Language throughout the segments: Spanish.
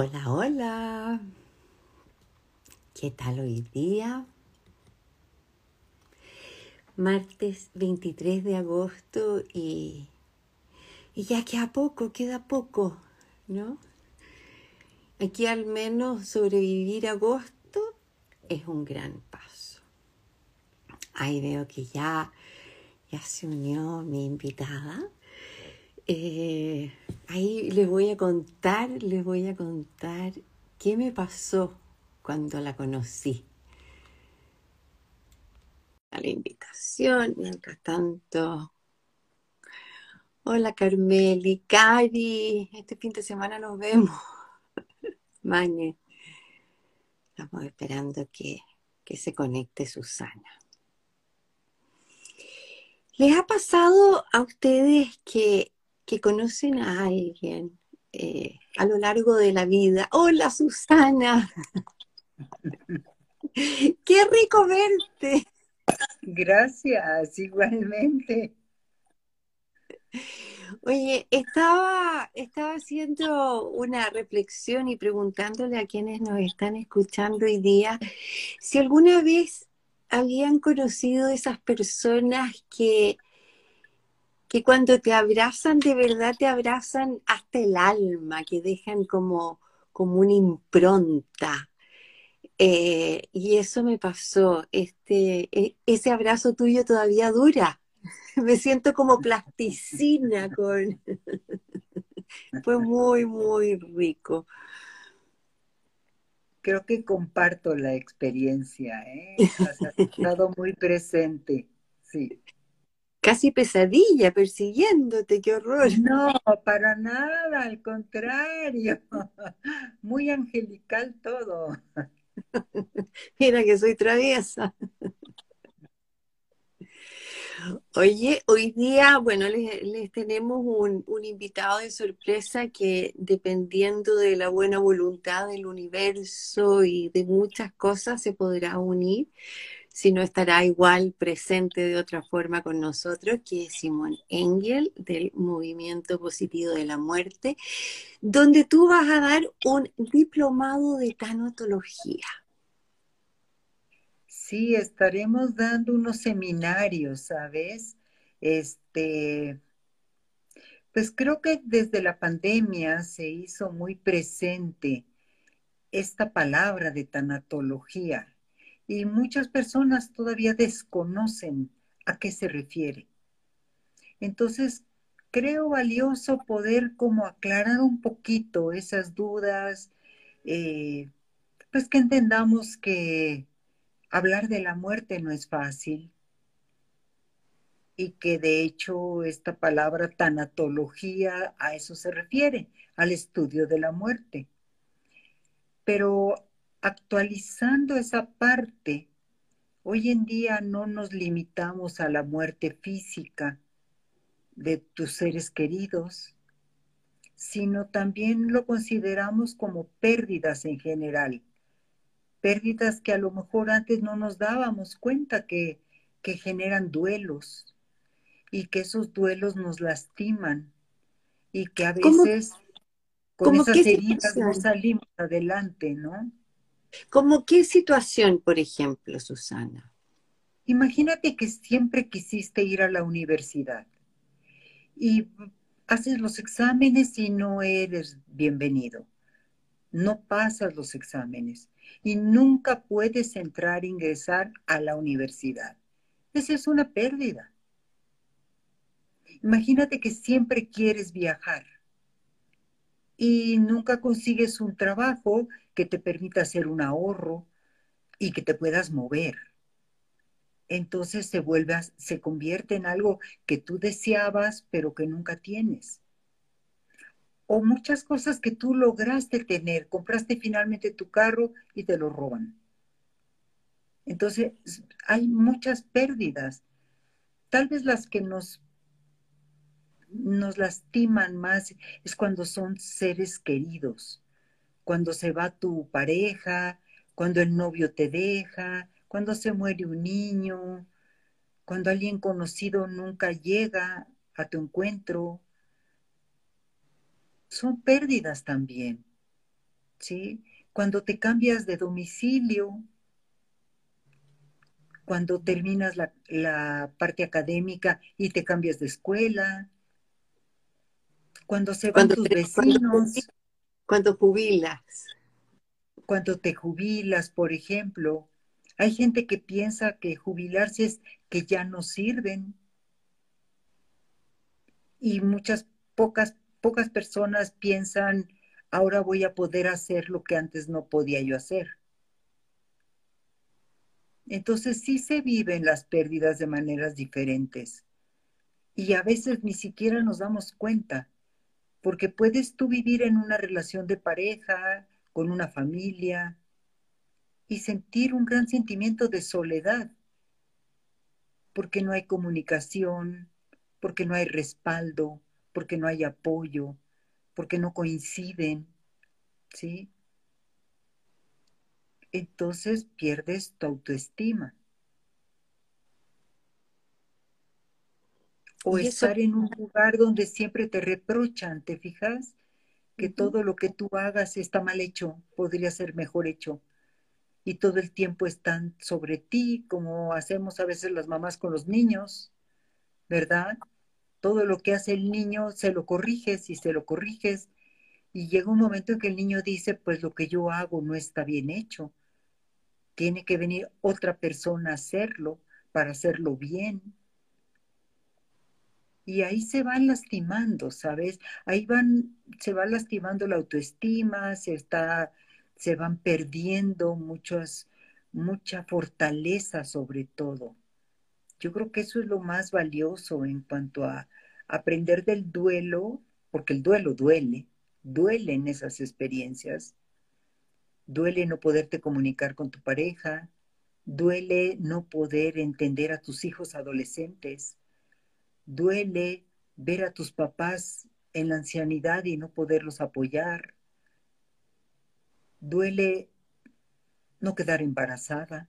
Hola, hola. ¿Qué tal hoy día? Martes 23 de agosto y, y ya queda poco, queda poco, ¿no? Aquí al menos sobrevivir agosto es un gran paso. Ahí veo que ya, ya se unió mi invitada. Eh, ahí les voy a contar, les voy a contar qué me pasó cuando la conocí. A la invitación, mientras tanto. Hola Carmeli, Cari, este fin de semana nos vemos. Mañe, estamos esperando que, que se conecte Susana. ¿Les ha pasado a ustedes que que conocen a alguien eh, a lo largo de la vida. Hola Susana, qué rico verte. Gracias, igualmente. Oye, estaba, estaba haciendo una reflexión y preguntándole a quienes nos están escuchando hoy día si alguna vez habían conocido esas personas que que cuando te abrazan, de verdad te abrazan hasta el alma, que dejan como, como una impronta. Eh, y eso me pasó, este, e, ese abrazo tuyo todavía dura. Me siento como plasticina con... Fue muy, muy rico. Creo que comparto la experiencia, ¿eh? Estado muy presente, sí casi pesadilla persiguiéndote, qué horror. No, para nada, al contrario. Muy angelical todo. Mira que soy traviesa. Oye, hoy día, bueno, les, tenemos un, un, invitado de sorpresa que dependiendo de la buena voluntad del universo y de muchas cosas se podrá unir si no estará igual presente de otra forma con nosotros, que es Simón Engel del Movimiento Positivo de la Muerte, donde tú vas a dar un diplomado de tanatología. Sí, estaremos dando unos seminarios, ¿sabes? Este, pues creo que desde la pandemia se hizo muy presente esta palabra de tanatología y muchas personas todavía desconocen a qué se refiere. Entonces, creo valioso poder como aclarar un poquito esas dudas, eh, pues que entendamos que hablar de la muerte no es fácil y que de hecho esta palabra tanatología a eso se refiere, al estudio de la muerte. Pero actualizando esa parte, hoy en día no nos limitamos a la muerte física de tus seres queridos, sino también lo consideramos como pérdidas en general, pérdidas que a lo mejor antes no nos dábamos cuenta que, que generan duelos y que esos duelos nos lastiman y que a veces con esas heridas no salimos adelante, ¿no? ¿Cómo qué situación, por ejemplo, Susana? Imagínate que siempre quisiste ir a la universidad y haces los exámenes y no eres bienvenido. No pasas los exámenes y nunca puedes entrar ingresar a la universidad. Esa es una pérdida. Imagínate que siempre quieres viajar y nunca consigues un trabajo que te permita hacer un ahorro y que te puedas mover. Entonces se vuelve, se convierte en algo que tú deseabas, pero que nunca tienes. O muchas cosas que tú lograste tener, compraste finalmente tu carro y te lo roban. Entonces hay muchas pérdidas. Tal vez las que nos nos lastiman más es cuando son seres queridos, cuando se va tu pareja, cuando el novio te deja, cuando se muere un niño, cuando alguien conocido nunca llega a tu encuentro. Son pérdidas también. ¿sí? Cuando te cambias de domicilio, cuando terminas la, parte académica y te cambias de escuela, cuando se van tus vecinos. Cuando, jubilas. Cuando te jubilas, por ejemplo. Hay gente que piensa que jubilarse es que ya no sirven. Y muchas pocas, pocas personas piensan, ahora voy a poder hacer lo que antes no podía yo hacer. Entonces sí se viven las pérdidas de maneras diferentes. Y a veces ni siquiera nos damos cuenta, porque puedes tú vivir en una relación de pareja, con una familia, y sentir un gran sentimiento de soledad, porque no hay comunicación, porque no hay respaldo, porque no hay apoyo, porque no coinciden, ¿sí? entonces pierdes tu autoestima. O estar en un lugar donde siempre te reprochan, ¿te fijas? Que todo lo que tú hagas está mal hecho, podría ser mejor hecho. Y todo el tiempo están sobre ti, como hacemos a veces las mamás con los niños, ¿verdad? Todo lo que hace el niño se lo corriges y se lo corriges. Y llega un momento en que el niño dice, pues lo que yo hago no está bien hecho tiene que venir otra persona a hacerlo para hacerlo bien. Y ahí se van lastimando, ¿sabes? Ahí van, se va lastimando la autoestima, se está, se van perdiendo muchas, mucha fortaleza sobre todo. Yo creo que eso es lo más valioso en cuanto a aprender del duelo, porque el duelo duele, duele en esas experiencias, Duele no poderte comunicar con tu pareja, duele no poder entender a tus hijos adolescentes, duele ver a tus papás en la ancianidad y no poderlos apoyar, duele no quedar embarazada,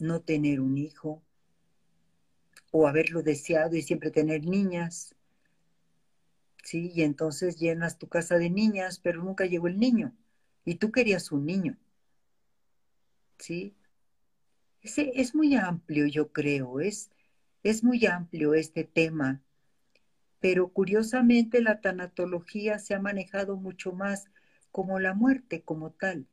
no tener un hijo o haberlo deseado y siempre tener niñas. Sí, y entonces llenas tu casa de niñas, pero nunca llegó el niño y tú querías un niño. ¿Sí? Ese es muy amplio, yo creo, es, es muy amplio este tema, pero curiosamente la tanatología se ha manejado mucho más como la muerte como tal,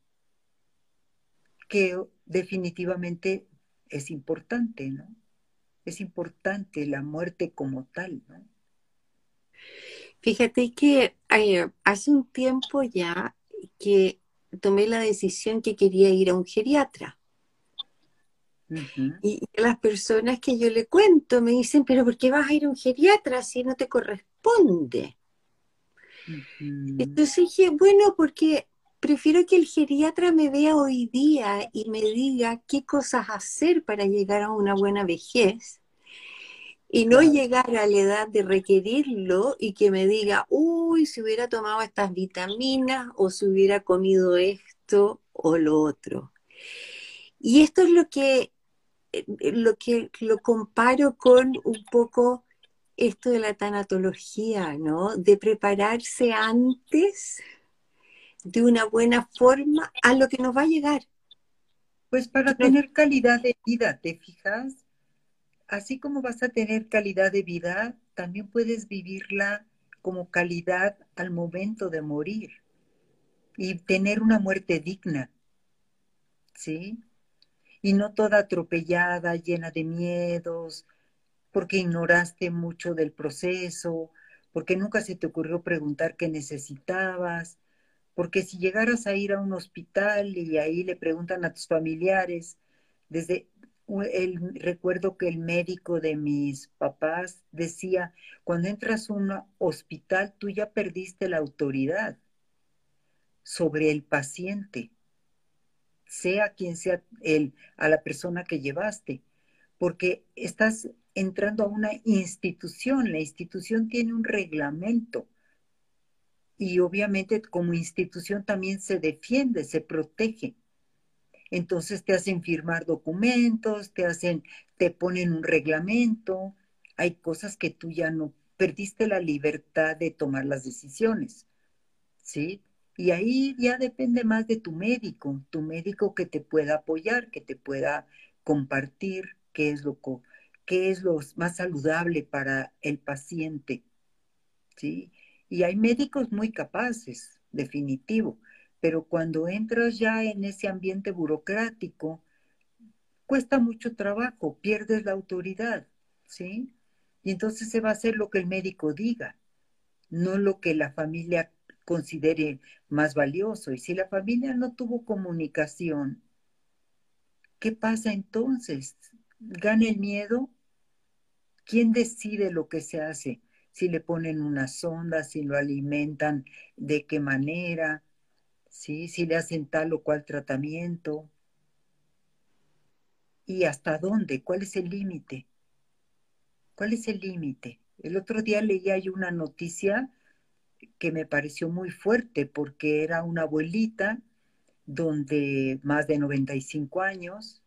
que definitivamente es importante, ¿no? Es importante la muerte como tal, ¿no? Fíjate que hace un tiempo ya que tomé la decisión que quería ir a un geriatra. Y las personas que yo le cuento me dicen, pero ¿por qué vas a ir a un geriatra si no te corresponde? Entonces dije, bueno, porque prefiero que el geriatra me vea hoy día y me diga qué cosas hacer para llegar a una buena vejez y no llegar a la edad de requerirlo y que me diga, uy, si hubiera tomado estas vitaminas o si hubiera comido esto o lo otro. Y esto es lo que lo que lo comparo con un poco esto de la tanatología, ¿no? De prepararse antes de una buena forma a lo que nos va a llegar. Pues para tener calidad de vida, ¿te fijas? así como vas a tener calidad de vida, también puedes vivirla como calidad al momento de morir y tener una muerte digna, ¿sí? Y no toda atropellada, llena de miedos, porque ignoraste mucho del proceso, porque nunca se te ocurrió preguntar qué necesitabas, porque si llegaras a ir a un hospital y ahí le preguntan a tus familiares, desde el, recuerdo que el médico de mis papás decía, cuando entras a un hospital, tú ya perdiste la autoridad sobre el paciente, sea quien sea el, a la persona que llevaste, porque estás entrando a una institución, la institución tiene un reglamento y obviamente como institución también se defiende, se protege entonces te hacen firmar documentos, te hacen, te ponen un reglamento, hay cosas que tú ya no perdiste la libertad de tomar las decisiones, ¿sí? Y ahí ya depende más de tu médico, tu médico que te pueda apoyar, que te pueda compartir qué es lo, qué es lo más saludable para el paciente. ¿sí? Y hay médicos muy capaces, definitivo, pero cuando entras ya en ese ambiente burocrático, cuesta mucho trabajo, pierdes la autoridad, ¿sí? Y entonces se va a hacer lo que el médico diga, no lo que la familia considere más valioso. Y si la familia no tuvo comunicación, ¿qué pasa entonces? ¿Gana el miedo? ¿Quién decide lo que se hace? Si le ponen una sonda, si lo alimentan, de qué manera, ¿sí? si le hacen tal o cual tratamiento. ¿Y hasta dónde? ¿Cuál es el límite? ¿Cuál es el límite? El otro día leía yo una noticia que me pareció muy fuerte porque era una abuelita donde más de 95 años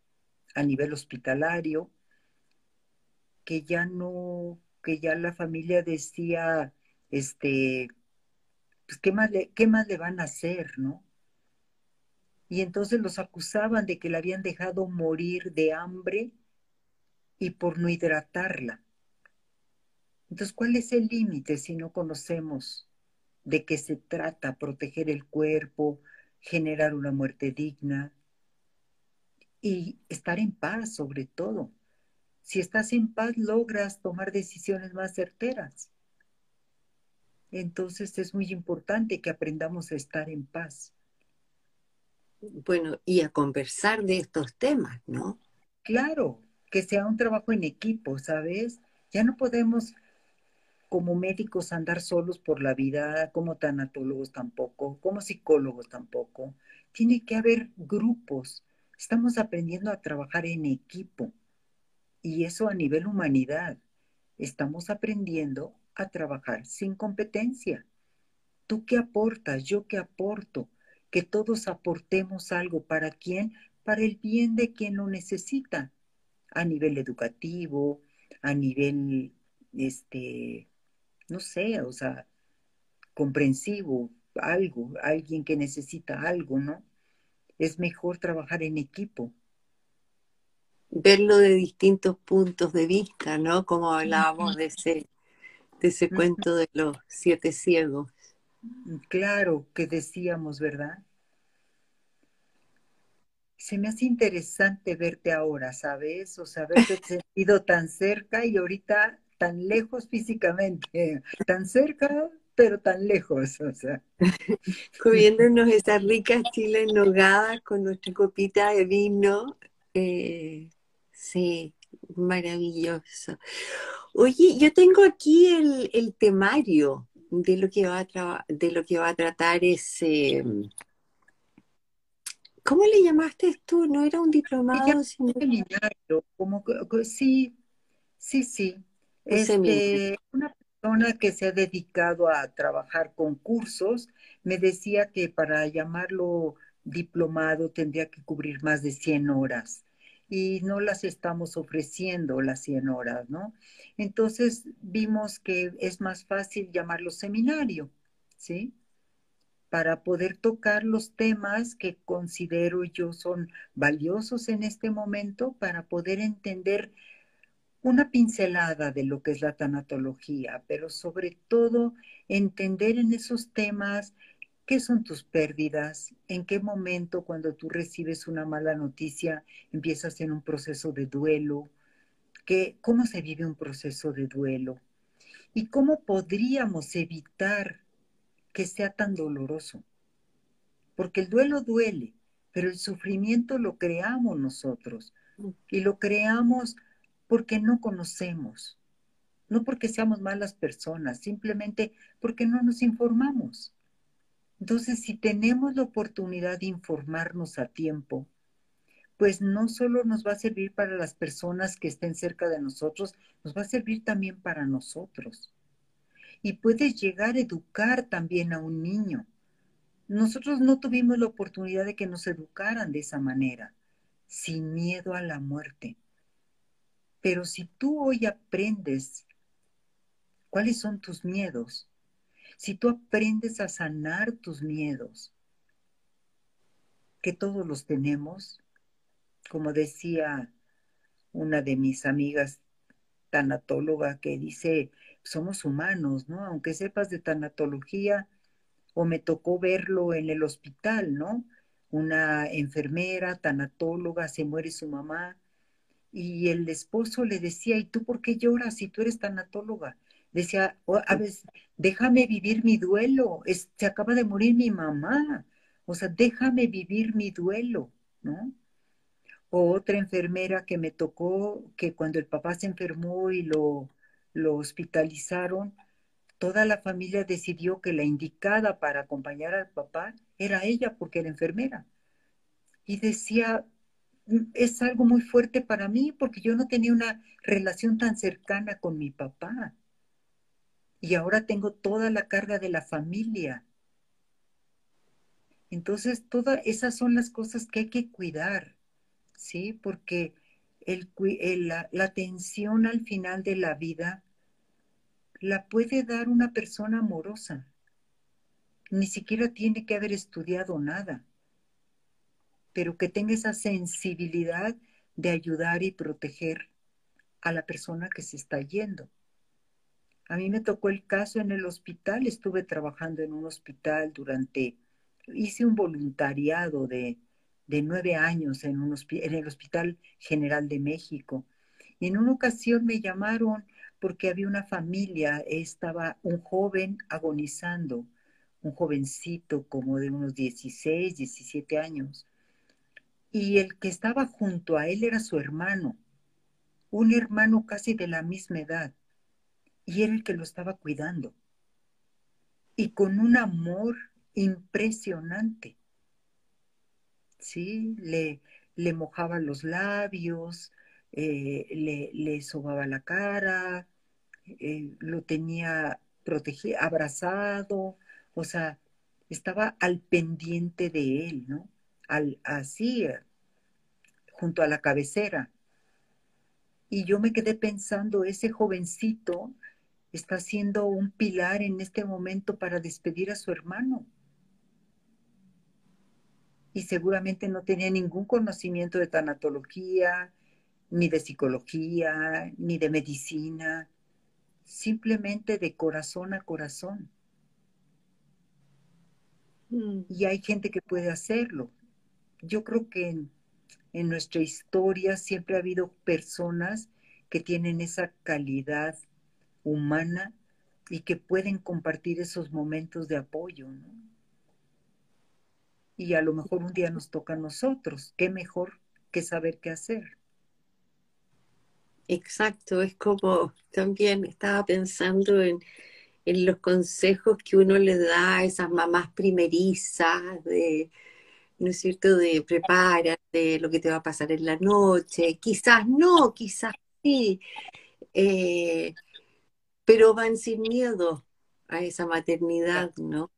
a nivel hospitalario, que ya no, que ya la familia decía, este, pues qué más le, qué más le van a hacer, ¿no? Y entonces los acusaban de que la habían dejado morir de hambre y por no hidratarla. Entonces, ¿cuál es el límite si no conocemos de qué se trata? Proteger el cuerpo, generar una muerte digna y estar en paz sobre todo. Si estás en paz, logras tomar decisiones más certeras. Entonces es muy importante que aprendamos a estar en paz. Bueno, y a conversar de estos temas, ¿no? Claro, que sea un trabajo en equipo, ¿sabes? Ya no podemos como médicos andar solos por la vida, como tanatólogos tampoco, como psicólogos tampoco. Tiene que haber grupos. Estamos aprendiendo a trabajar en equipo y eso a nivel humanidad. Estamos aprendiendo a trabajar sin competencia. ¿Tú qué aportas? ¿Yo qué aporto? Que todos aportemos algo. ¿Para quién? Para el bien de quien lo necesita. A nivel educativo, a nivel este, no sé, o sea, comprensivo, algo, alguien que necesita algo, ¿no? Es mejor trabajar en equipo. Verlo de distintos puntos de vista, ¿no? Como hablábamos de ese, de ese cuento de los siete ciegos. Claro, que decíamos, ¿verdad? Se me hace interesante verte ahora, ¿sabes? O sea, haberte sentido tan cerca y ahorita tan lejos físicamente, tan cerca, pero tan lejos, o sea. Comiéndonos esa rica chile en nogada con nuestra copita de vino. Eh, sí, maravilloso. Oye, yo tengo aquí el, temario de lo que va a, de lo que va a tratar ese... ¿Cómo le llamaste tú? No era un diplomado, sino... como sí, sí, sí. Este, una persona que se ha dedicado a trabajar con cursos me decía que para llamarlo diplomado tendría que cubrir más de 100 horas y no las estamos ofreciendo las 100 horas, ¿no? Entonces vimos que es más fácil llamarlo seminario, ¿sí? Para poder tocar los temas que considero yo son valiosos en este momento, para poder entender una pincelada de lo que es la tanatología, pero sobre todo entender en esos temas qué son tus pérdidas, en qué momento cuando tú recibes una mala noticia empiezas en un proceso de duelo, qué, cómo se vive un proceso de duelo y cómo podríamos evitar que sea tan doloroso. Porque el duelo duele, pero el sufrimiento lo creamos nosotros y lo creamos porque no conocemos, no porque seamos malas personas, simplemente porque no nos informamos. Entonces, si tenemos la oportunidad de informarnos a tiempo, pues no solo nos va a servir para las personas que estén cerca de nosotros, nos va a servir también para nosotros. Y puedes llegar a educar también a un niño. Nosotros no tuvimos la oportunidad de que nos educaran de esa manera, sin miedo a la muerte. Pero si tú hoy aprendes cuáles son tus miedos, si tú aprendes a sanar tus miedos, que todos los tenemos, como decía una de mis amigas tanatóloga que dice, somos humanos, ¿no? Aunque sepas de tanatología, o me tocó verlo en el hospital, ¿no? Una enfermera, tanatóloga, se muere su mamá, y el esposo le decía, ¿y tú por qué lloras si tú eres tanatóloga? Decía, a veces, déjame vivir mi duelo, se acaba de morir mi mamá, o sea, déjame vivir mi duelo, ¿no? O otra enfermera que me tocó, que cuando el papá se enfermó y lo, lo hospitalizaron, toda la familia decidió que la indicada para acompañar al papá era ella porque era enfermera. Y decía, es algo muy fuerte para mí porque yo no tenía una relación tan cercana con mi papá. Y ahora tengo toda la carga de la familia. Entonces, todas esas son las cosas que hay que cuidar, ¿sí? Porque el, la, la atención al final de la vida la puede dar una persona amorosa. Ni siquiera tiene que haber estudiado nada, pero que tenga esa sensibilidad de ayudar y proteger a la persona que se está yendo. A mí me tocó el caso en el hospital, estuve trabajando en un hospital durante hice un voluntariado de, nueve años en, un, en el Hospital General de México. Y en una ocasión me llamaron porque había una familia, estaba un joven agonizando, un jovencito como de unos 16, 17 años. Y el que estaba junto a él era su hermano, un hermano casi de la misma edad, y era el que lo estaba cuidando. Y con un amor impresionante. ¿Sí? Le, le mojaba los labios, eh, le, le, sobaba la cara, eh, lo tenía protegido, abrazado, o sea, estaba al pendiente de él, ¿no? Al, así, junto a la cabecera. Y yo me quedé pensando, ese jovencito está siendo un pilar en este momento para despedir a su hermano y seguramente no tenía ningún conocimiento de tanatología, ni de psicología, ni de medicina, simplemente de corazón a corazón. Mm. Y hay gente que puede hacerlo. Yo creo que en, en nuestra historia siempre ha habido personas que tienen esa calidad humana y que pueden compartir esos momentos de apoyo, ¿no? y a lo mejor un día nos toca a nosotros. ¿Qué mejor que saber qué hacer? Exacto, es como también estaba pensando en, los consejos que uno le da a esas mamás primerizas de, ¿no es cierto?, de prepárate, lo que te va a pasar en la noche, quizás no, quizás sí, eh, pero van sin miedo a esa maternidad, ¿no?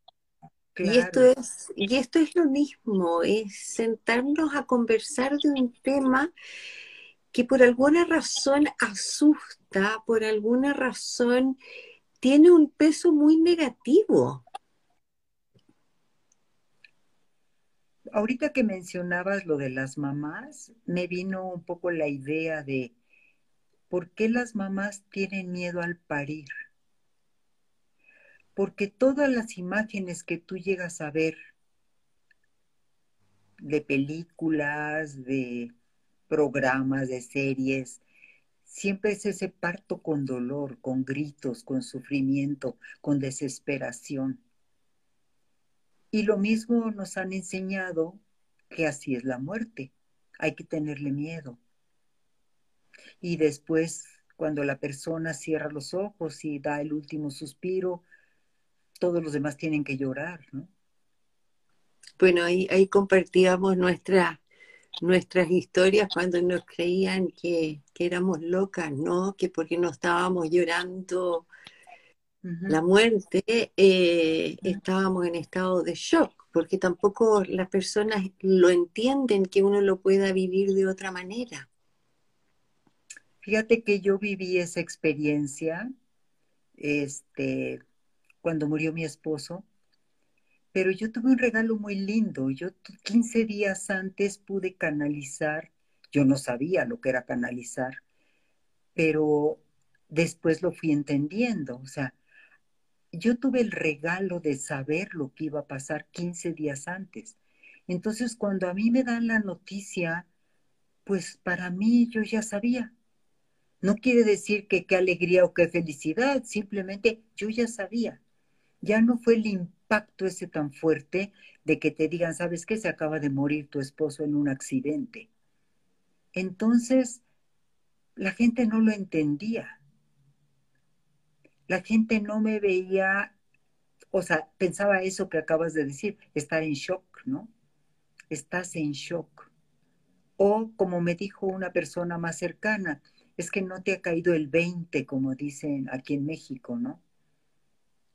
Y, esto es, y esto es lo mismo, es sentarnos a conversar de un tema que por alguna razón asusta, por alguna razón tiene un peso muy negativo. Ahorita que mencionabas lo de las mamás, me vino un poco la idea de por qué las mamás tienen miedo al parir porque todas las imágenes que tú llegas a ver de películas, de programas, de series, siempre es ese parto con dolor, con gritos, con sufrimiento, con desesperación. Y lo mismo nos han enseñado que así es la muerte, hay que tenerle miedo. Y después, cuando la persona cierra los ojos y da el último suspiro, todos los demás tienen que llorar, ¿no? Bueno, ahí, ahí compartíamos nuestras historias cuando nos creían que, éramos locas, ¿no? Que porque no estábamos llorando la muerte, eh, estábamos en estado de shock, porque tampoco las personas lo entienden que uno lo pueda vivir de otra manera. Fíjate que yo viví esa experiencia, este, cuando murió mi esposo, pero yo tuve un regalo muy lindo. Yo 15 días antes pude canalizar, yo no sabía lo que era canalizar, pero después lo fui entendiendo. O sea, yo tuve el regalo de saber lo que iba a pasar 15 días antes. Entonces, cuando a mí me dan la noticia, pues para mí yo ya sabía. No quiere decir que qué alegría o qué felicidad, simplemente yo ya sabía. Ya no fue el impacto ese tan fuerte de que te digan, ¿sabes qué? Se acaba de morir tu esposo en un accidente. Entonces, la gente no lo entendía. La gente no me veía, o sea, pensaba eso que acabas de decir, estar en shock, ¿no? Estás en shock. O como me dijo una persona más cercana, es que no te ha caído el 20, como dicen aquí en México, ¿no?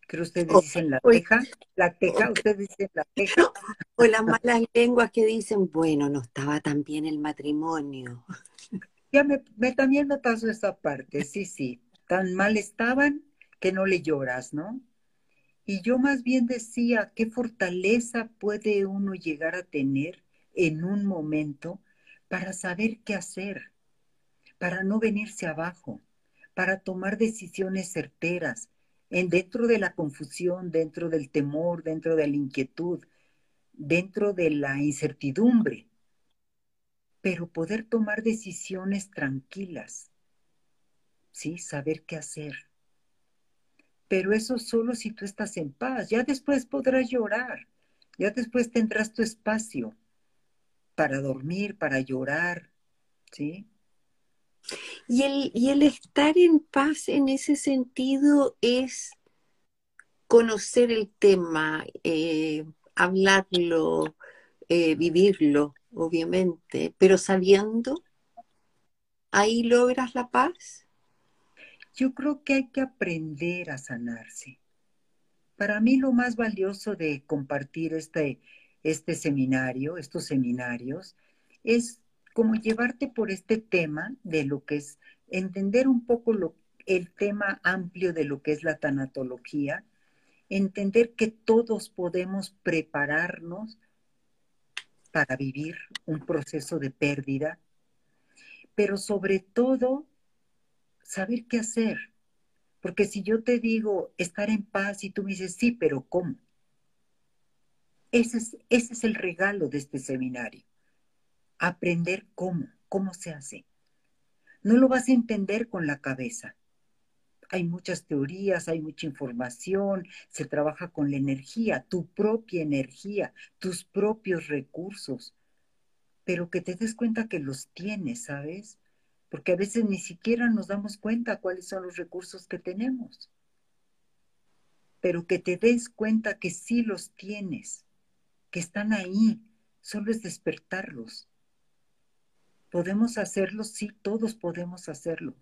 Creo ustedes dicen la teja, la teja, ustedes dicen la teja. O las malas lenguas que dicen, bueno, no estaba tan bien el matrimonio. Ya me, también me pasó esa parte, sí, sí. Tan mal estaban que no le lloras, ¿no? Y yo más bien decía, ¿qué fortaleza puede uno llegar a tener en un momento para saber qué hacer, para no venirse abajo, para tomar decisiones certeras, en dentro de la confusión, dentro del temor, dentro de la inquietud, dentro de la incertidumbre, pero poder tomar decisiones tranquilas, ¿sí? Saber qué hacer. Pero eso solo si tú estás en paz. Ya después podrás llorar, ya después tendrás tu espacio para dormir, para llorar, ¿sí? Y el, y el estar en paz en ese sentido es conocer el tema, eh, hablarlo, eh, vivirlo, obviamente, pero sabiendo, ahí logras la paz. Yo creo que hay que aprender a sanarse. Para mí lo más valioso de compartir este, este seminario, estos seminarios, es como llevarte por este tema de lo que es entender un poco lo, el tema amplio de lo que es la tanatología, entender que todos podemos prepararnos para vivir un proceso de pérdida, pero sobre todo saber qué hacer. Porque si yo te digo estar en paz y tú me dices, sí, pero ¿cómo? Ese es, ese es el regalo de este seminario aprender cómo, cómo se hace. No lo vas a entender con la cabeza. Hay muchas teorías, hay mucha información, se trabaja con la energía, tu propia energía, tus propios recursos, pero que te des cuenta que los tienes, ¿sabes? Porque a veces ni siquiera nos damos cuenta cuáles son los recursos que tenemos. Pero que te des cuenta que sí los tienes, que están ahí, solo es despertarlos. ¿Podemos hacerlo? Sí, todos podemos hacerlo.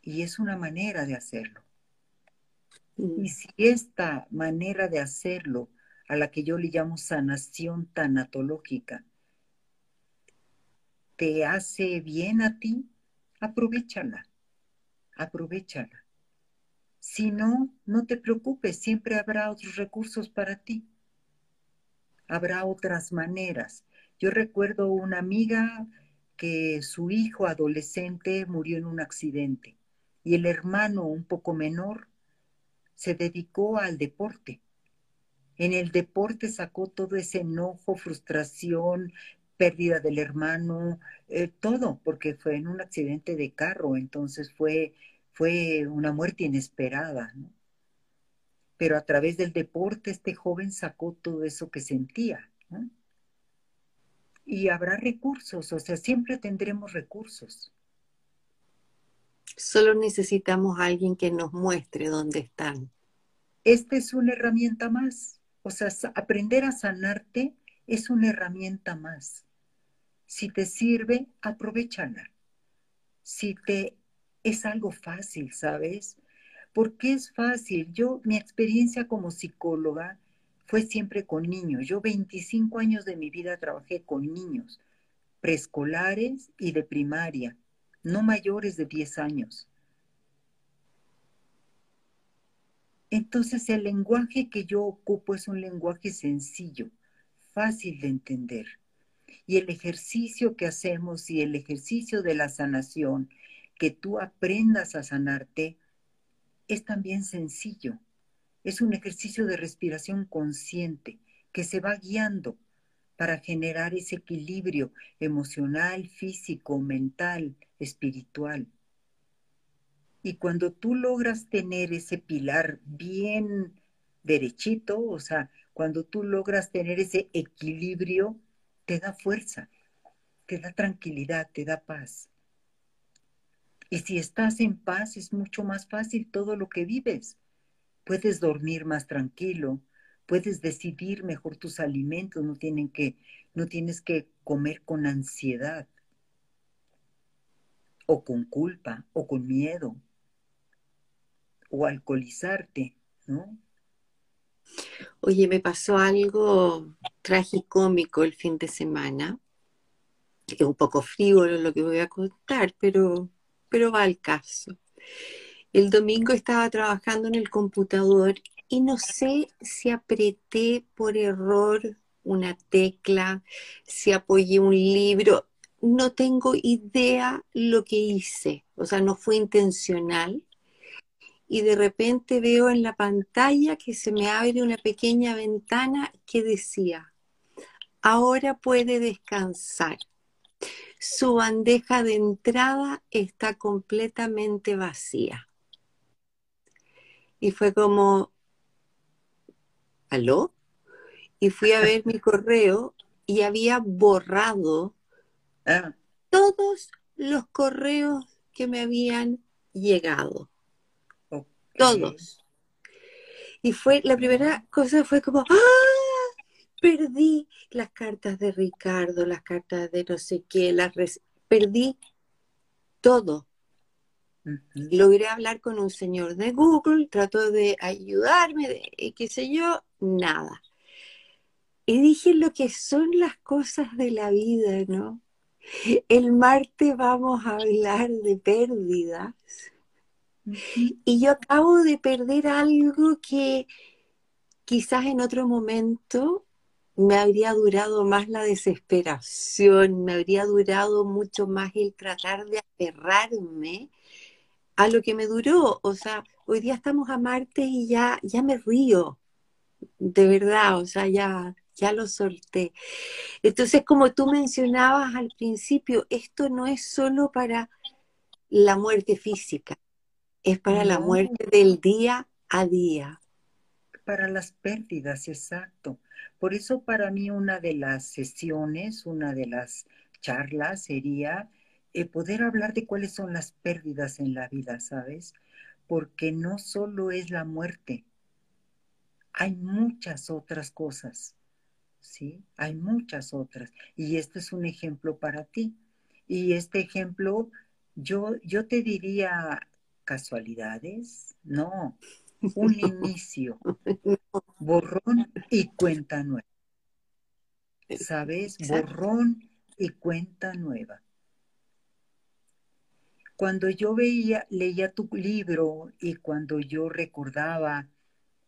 Y es una manera de hacerlo. Y si esta manera de hacerlo, a la que yo le llamo sanación tanatológica, te hace bien a ti, aprovechala, aprovechala. Si no, no te preocupes, siempre habrá otros recursos para ti habrá otras maneras. Yo recuerdo una amiga que su hijo adolescente murió en un accidente y el hermano un poco menor se dedicó al deporte. En el deporte sacó todo ese enojo, frustración, pérdida del hermano, eh, todo, porque fue en un accidente de carro, entonces fue, fue una muerte inesperada. ¿no? pero a través del deporte este joven sacó todo eso que sentía. Y habrá recursos, o sea, siempre tendremos recursos. Solo necesitamos a alguien que nos muestre dónde están. Esta es una herramienta más. O sea, aprender a sanarte es una herramienta más. Si te sirve, aprovechala. Si te es algo fácil, ¿sabes? porque es fácil. Yo, mi experiencia como psicóloga fue siempre con niños. Yo 25 años de mi vida trabajé con niños, preescolares y de primaria, no mayores de 10 años. entonces el lenguaje que yo ocupo es un lenguaje sencillo, fácil de entender. Y el ejercicio que hacemos y el ejercicio de la sanación, que tú aprendas a sanarte, es también sencillo. Es un ejercicio de respiración consciente que se va guiando para generar ese equilibrio emocional, físico, mental, espiritual. Y cuando tú logras tener ese pilar bien derechito, o sea, cuando tú logras tener ese equilibrio, te da fuerza, te da tranquilidad, te da paz. Y si estás en paz, es mucho más fácil todo lo que vives. Puedes dormir más tranquilo, puedes decidir mejor tus alimentos, no, no tienes que comer con ansiedad, o con culpa, o con miedo, o alcoholizarte, ¿no? Oye, me pasó algo tragicómico el fin de semana. Es un poco frívolo lo que voy a contar, pero, pero va al caso. El domingo estaba trabajando en el computador y no sé si apreté por error una tecla, si apoyé un libro, no tengo idea lo que hice, o sea, no fue intencional, y de repente veo en la pantalla que se me abre una pequeña ventana que decía, ahora puede descansar. Su bandeja de entrada está completamente vacía. Y fue como, ¿aló? Y fui a ver mi correo y había borrado ah. todos los correos que me habían llegado todos. Y fue, la primera cosa fue como, ¡ah! Perdí las cartas de Ricardo, las cartas de no sé qué, las perdí todo. Logré hablar con un señor de Google, trató de ayudarme, de, qué sé yo, nada. Y dije lo que son las cosas de la vida, ¿no? El martes vamos a hablar de pérdidas y yo acabo de perder algo que quizás en otro momento me habría durado más la desesperación, me habría durado mucho más el tratar de aferrarme a lo que me duró. O sea, hoy día estamos a Marte y ya, ya me río, de verdad, o sea, ya, ya lo solté. Entonces, como tú mencionabas al principio, esto no es solo para la muerte física, es para la muerte del día a día. Para las pérdidas, exacto. Por eso para mí una de las sesiones, una de las charlas sería eh, poder hablar de cuáles son las pérdidas en la vida, ¿sabes? Porque no solo es la muerte, hay muchas otras cosas, ¿sí? Hay muchas otras. Y este es un ejemplo para ti. Y este ejemplo, yo, yo te diría, casualidades, no, un inicio, borrón y cuenta nueva. ¿Sabes? Borrón y cuenta nueva. Cuando yo veía, leía tu libro y cuando yo recordaba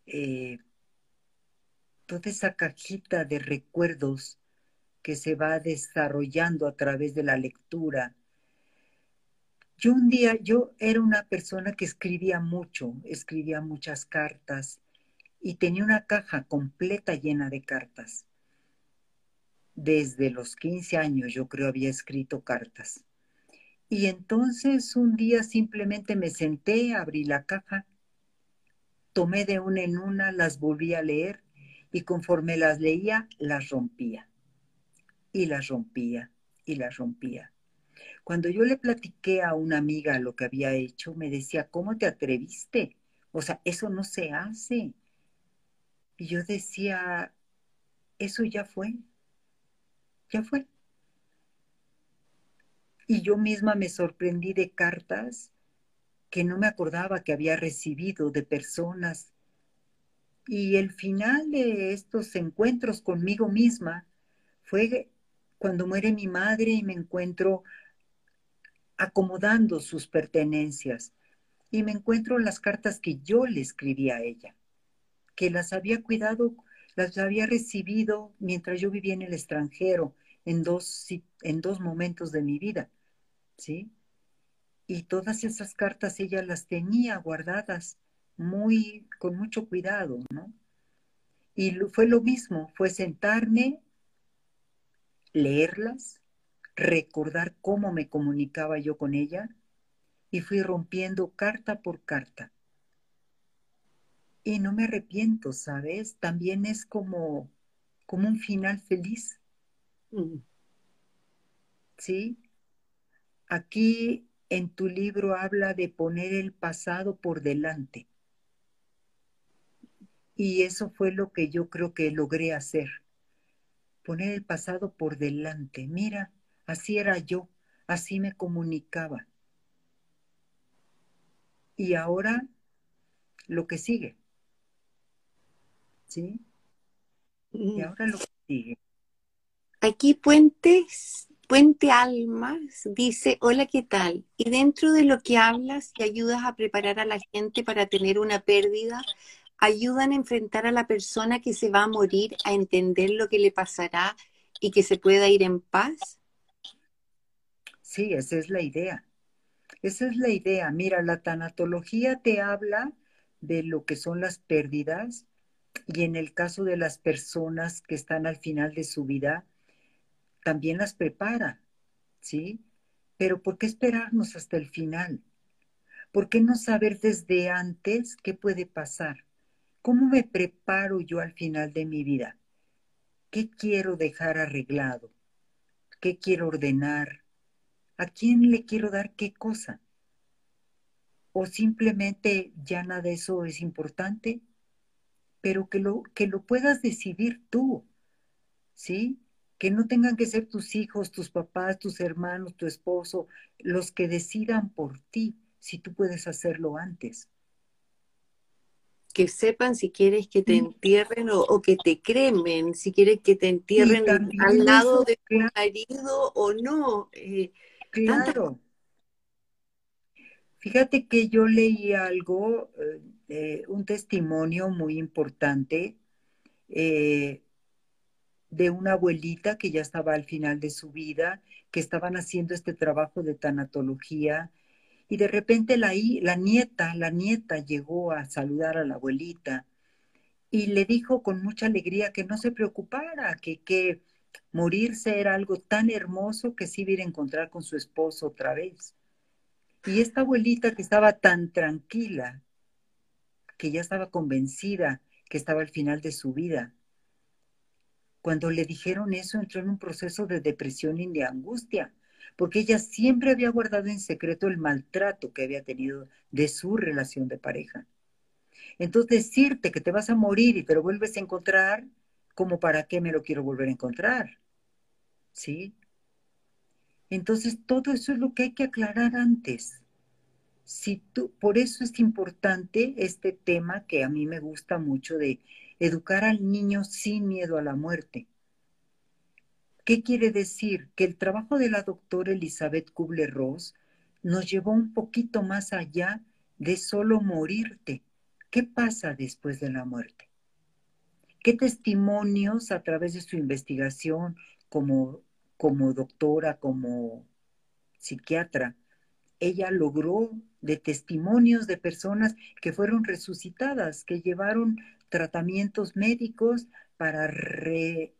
eh, toda esa cajita de recuerdos que se va desarrollando a través de la lectura, yo un día, yo era una persona que escribía mucho, escribía muchas cartas y tenía una caja completa llena de cartas. Desde los 15 años yo creo había escrito cartas. Y entonces un día simplemente me senté, abrí la caja, tomé de una en una, las volví a leer y conforme las leía, las rompía. Y las rompía y las rompía. Cuando yo le platiqué a una amiga lo que había hecho, me decía, ¿cómo te atreviste? O sea, eso no se hace. Y yo decía, eso ya fue, ya fue. Y yo misma me sorprendí de cartas que no me acordaba que había recibido de personas. Y el final de estos encuentros conmigo misma fue cuando muere mi madre y me encuentro acomodando sus pertenencias y me encuentro las cartas que yo le escribí a ella. que las había cuidado, las había recibido mientras yo vivía en el extranjero, en dos, en dos momentos de mi vida, ¿sí? Y todas esas cartas ella las tenía guardadas muy, con mucho cuidado, ¿no? Y fue lo mismo, fue sentarme, leerlas, recordar cómo me comunicaba yo con ella y fui rompiendo carta por carta. Y no me arrepiento, ¿sabes? También es como, como un final feliz. Mm. ¿Sí? Aquí en tu libro habla de poner el pasado por delante. Y eso fue lo que yo creo que logré hacer. Poner el pasado por delante. Mira, así era yo, así me comunicaba. Y ahora lo que sigue. ¿Sí? Y mm. ahora lo que sigue. Aquí Puentes, Puente Almas dice, hola, ¿qué tal? Y dentro de lo que hablas y ayudas a preparar a la gente para tener una pérdida, ayudan a enfrentar a la persona que se va a morir, a entender lo que le pasará y que se pueda ir en paz. Sí, esa es la idea. Esa es la idea. Mira, la tanatología te habla de lo que son las pérdidas y en el caso de las personas que están al final de su vida, también las prepara, ¿sí? Pero ¿por qué esperarnos hasta el final? ¿Por qué no saber desde antes qué puede pasar? ¿Cómo me preparo yo al final de mi vida? ¿Qué quiero dejar arreglado? ¿Qué quiero ordenar? ¿A quién le quiero dar qué cosa? ¿O simplemente ya nada de eso es importante? Pero que lo, que lo puedas decidir tú, ¿sí? Que no tengan que ser tus hijos, tus papás, tus hermanos, tu esposo, los que decidan por ti, si tú puedes hacerlo antes que sepan si quieres que te entierren o, que te cremen, si quieres que te entierren al lado de tu marido o no. Eh, Claro. Fíjate que yo leí algo, eh, un testimonio muy importante eh, de una abuelita que ya estaba al final de su vida, que estaban haciendo este trabajo de tanatología y de repente la, la nieta, la nieta llegó a saludar a la abuelita y le dijo con mucha alegría que no se preocupara, que, que Morirse era algo tan hermoso que sí iba a encontrar con su esposo otra vez. Y esta abuelita que estaba tan tranquila, que ya estaba convencida que estaba al final de su vida, cuando le dijeron eso entró en un proceso de depresión y de angustia, porque ella siempre había guardado en secreto el maltrato que había tenido de su relación de pareja. Entonces decirte que te vas a morir y te lo vuelves a encontrar, como para qué me lo quiero volver a encontrar. ¿Sí? Entonces, todo eso es lo que hay que aclarar antes. Si tú, por eso es importante este tema que a mí me gusta mucho de educar al niño sin miedo a la muerte. ¿Qué quiere decir? Que el trabajo de la doctora Elizabeth Kubler-Ross nos llevó un poquito más allá de solo morirte. ¿Qué pasa después de la muerte? Qué testimonios a través de su investigación como, como doctora, como psiquiatra, ella logró de testimonios de personas que fueron resucitadas, que llevaron tratamientos médicos para de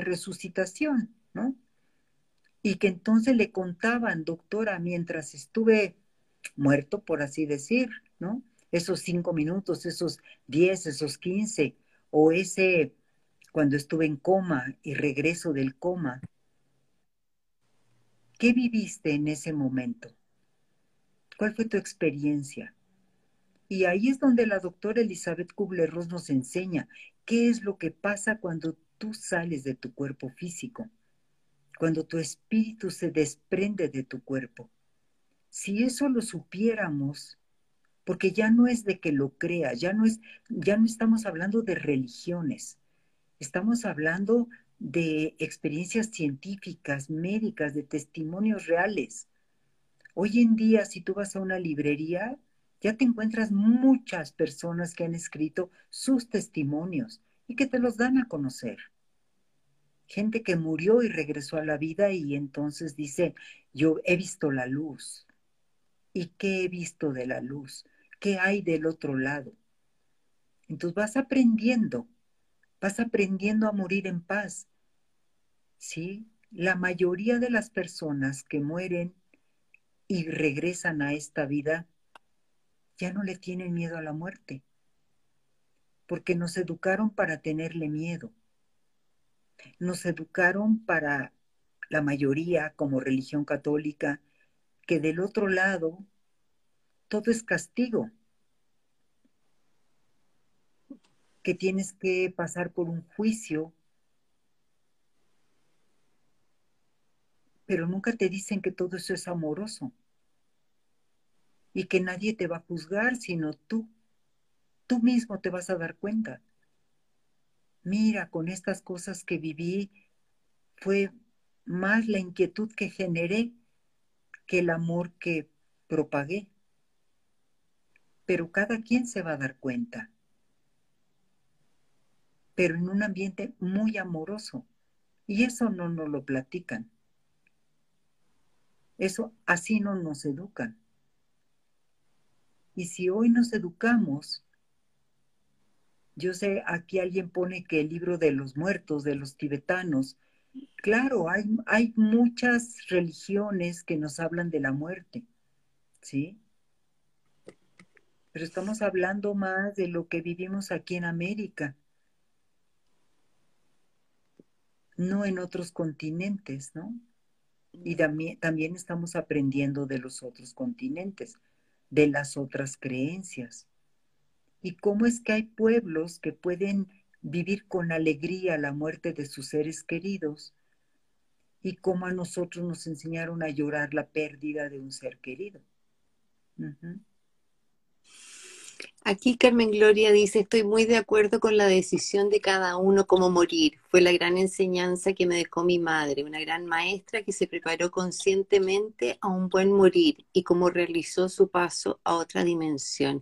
resucitación, ¿no? Y que entonces le contaban, doctora, mientras estuve muerto, por así decir, ¿no? Esos cinco minutos, esos diez, esos quince, o ese cuando estuve en coma y regreso del coma. ¿Qué viviste en ese momento? ¿Cuál fue tu experiencia? Y ahí es donde la doctora Elizabeth Kubler-Ross nos enseña qué es lo que pasa cuando tú sales de tu cuerpo físico, cuando tu espíritu se desprende de tu cuerpo. Si eso lo supiéramos, porque ya no es de que lo crea, ya no es, ya no estamos hablando de religiones, estamos hablando de experiencias científicas, médicas, de testimonios reales. Hoy en día, si tú vas a una librería, ya te encuentras muchas personas que han escrito sus testimonios y que te los dan a conocer. Gente que murió y regresó a la vida y entonces dice, yo he visto la luz. ¿Y qué he visto de la luz? ¿Qué hay del otro lado? Entonces vas aprendiendo, vas aprendiendo a morir en paz. ¿Sí? La mayoría de las personas que mueren y regresan a esta vida ya no le tienen miedo a la muerte, porque nos educaron para tenerle miedo. Nos educaron para la mayoría como religión católica, que del otro lado todo es castigo, que tienes que pasar por un juicio, pero nunca te dicen que todo eso es amoroso y que nadie te va a juzgar, sino tú. Tú mismo te vas a dar cuenta. Mira, con estas cosas que viví, fue más la inquietud que generé que el amor que propagué. Pero cada quien se va a dar cuenta. Pero en un ambiente muy amoroso. Y eso no nos lo platican. Eso así no nos educan. Y si hoy nos educamos, yo sé, aquí alguien pone que el libro de los muertos, de los tibetanos, claro, hay, hay muchas religiones que nos hablan de la muerte, ¿sí? Pero estamos hablando más de lo que vivimos aquí en América, no en otros continentes, ¿no? Y también, también estamos aprendiendo de los otros continentes de las otras creencias. Y cómo es que hay pueblos que pueden vivir con alegría la muerte de sus seres queridos y cómo a nosotros nos enseñaron a llorar la pérdida de un ser querido. Aquí Carmen Gloria dice, estoy muy de acuerdo con la decisión de cada uno cómo morir. Fue la gran enseñanza que me dejó mi madre, una gran maestra que se preparó conscientemente a un buen morir y cómo realizó su paso a otra dimensión.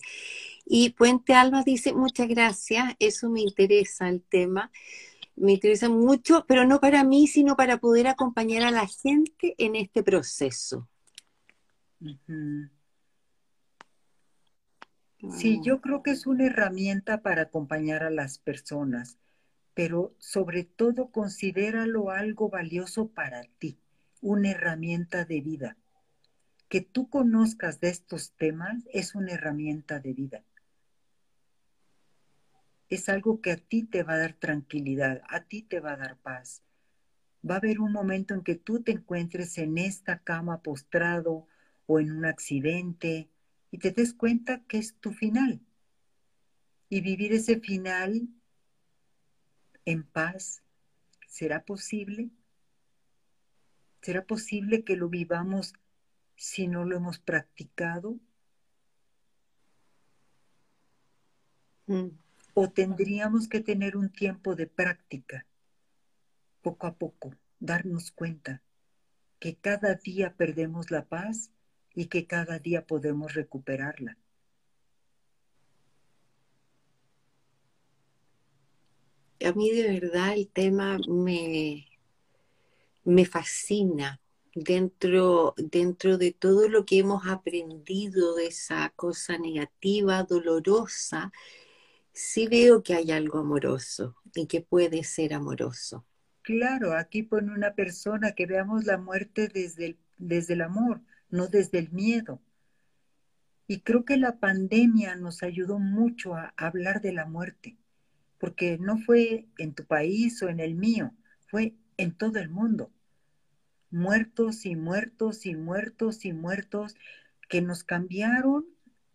Y Puente Alba dice, muchas gracias, eso me interesa el tema, me interesa mucho, pero no para mí, sino para poder acompañar a la gente en este proceso. Sí, yo creo que es una herramienta para acompañar a las personas, pero sobre todo considéralo algo valioso para ti, una herramienta de vida. Que tú conozcas de estos temas es una herramienta de vida. Es algo que a ti te va a dar tranquilidad, a ti te va a dar paz. Va a haber un momento en que tú te encuentres en esta cama postrado o en un accidente y te des cuenta que es tu final. Y vivir ese final en paz, ¿será posible? ¿Será posible que lo vivamos si no lo hemos practicado? Mm. ¿O tendríamos que tener un tiempo de práctica, poco a poco, darnos cuenta que cada día perdemos la paz y que cada día podemos recuperarla. A mí de verdad el tema me, me fascina dentro, dentro de todo lo que hemos aprendido de esa cosa negativa, dolorosa, sí veo que hay algo amoroso y que puede ser amoroso. Claro, aquí pone una persona que veamos la muerte desde el, desde el amor, no desde el miedo. Y creo que la pandemia nos ayudó mucho a hablar de la muerte, porque no fue en tu país o en el mío, fue en todo el mundo. Muertos y muertos y muertos y muertos que nos cambiaron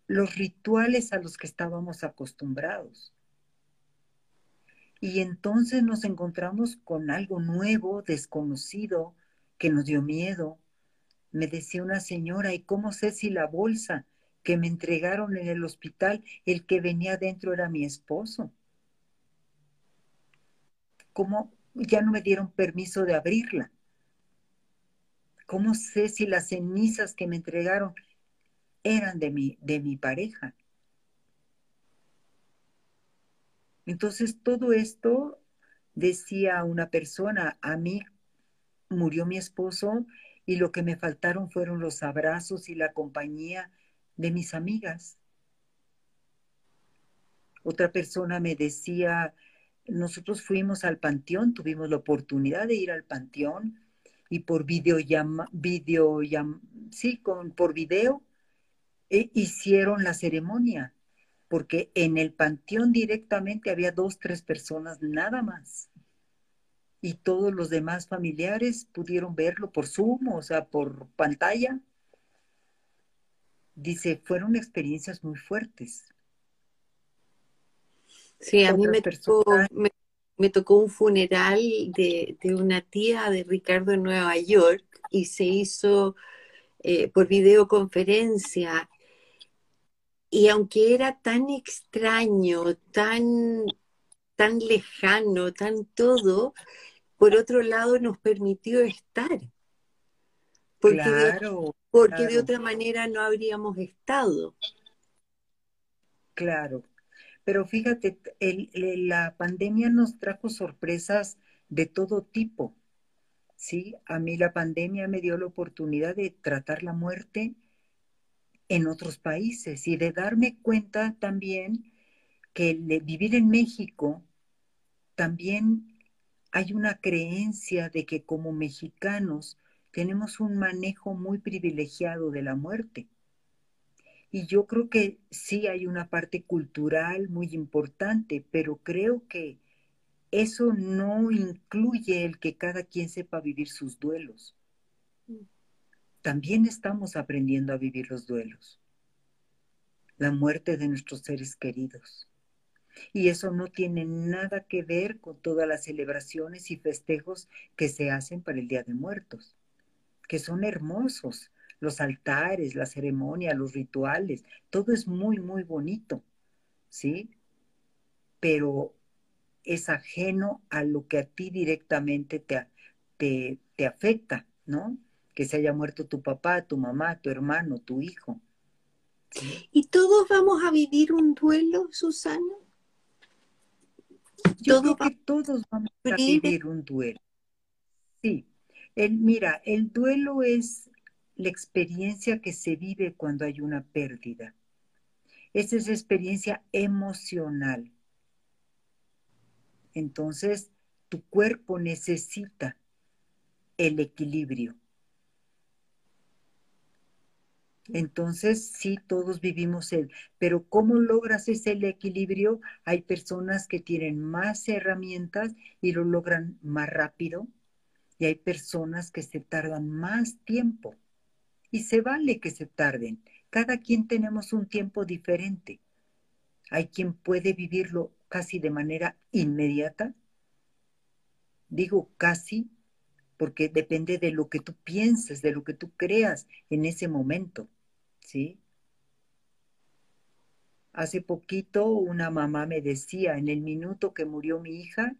los rituales a los que estábamos acostumbrados. Y entonces nos encontramos con algo nuevo, desconocido, que nos dio miedo, me decía una señora, ¿y cómo sé si la bolsa que me entregaron en el hospital, el que venía dentro era mi esposo? ¿Cómo ya no me dieron permiso de abrirla? ¿Cómo sé si las cenizas que me entregaron eran de mi, de mi pareja. Entonces todo esto, decía una persona, a mí murió mi esposo y lo que me faltaron fueron los abrazos y la compañía de mis amigas. Otra persona me decía, nosotros fuimos al panteón, tuvimos la oportunidad de ir al panteón y por video, video sí, con, por video e hicieron la ceremonia, porque en el panteón directamente había dos, tres personas nada más y todos los demás familiares pudieron verlo por Zoom, o sea, por pantalla. Dice, fueron experiencias muy fuertes. Sí, a mí me tocó, me, tocó, un funeral de, una tía de Ricardo en Nueva York y se hizo eh, por videoconferencia. Y aunque era tan extraño, tan, tan lejano, tan todo, por otro lado nos permitió estar. Porque, de, porque de otra manera no habríamos estado. Claro, pero fíjate, la pandemia nos trajo sorpresas de todo tipo. Sí, a mí la pandemia me dio la oportunidad de tratar la muerte en otros países y de darme cuenta también que vivir en México también hay una creencia de que como mexicanos tenemos un manejo muy privilegiado de la muerte. Y yo creo que sí hay una parte cultural muy importante, pero creo que eso no incluye el que cada quien sepa vivir sus duelos. También estamos aprendiendo a vivir los duelos. La muerte de nuestros seres queridos. Y eso no tiene nada que ver con todas las celebraciones y festejos que se hacen para el Día de Muertos, que son hermosos. Los altares, la ceremonia, los rituales, todo es muy, muy bonito, ¿sí? Pero es ajeno a lo que a ti directamente te, te, te afecta, ¿no? Que se haya muerto tu papá, tu mamá, tu hermano, tu hijo. ¿Y todos vamos a vivir un duelo, Susana? Yo creo que todos vamos a vivir un duelo. Sí, el, mira, el duelo es la experiencia que se vive cuando hay una pérdida. Esa es experiencia emocional. Entonces, tu cuerpo necesita el equilibrio. Entonces, sí, todos vivimos él, pero ¿cómo logras ese equilibrio? Hay personas que tienen más herramientas y lo logran más rápido y hay personas que se tardan más tiempo y se vale que se tarden. Cada quien tenemos un tiempo diferente. Hay quien puede vivirlo casi de manera inmediata. Digo casi porque depende de lo que tú pienses, de lo que tú creas en ese momento. ¿Sí? Hace poquito una mamá me decía, en el minuto que murió mi hija,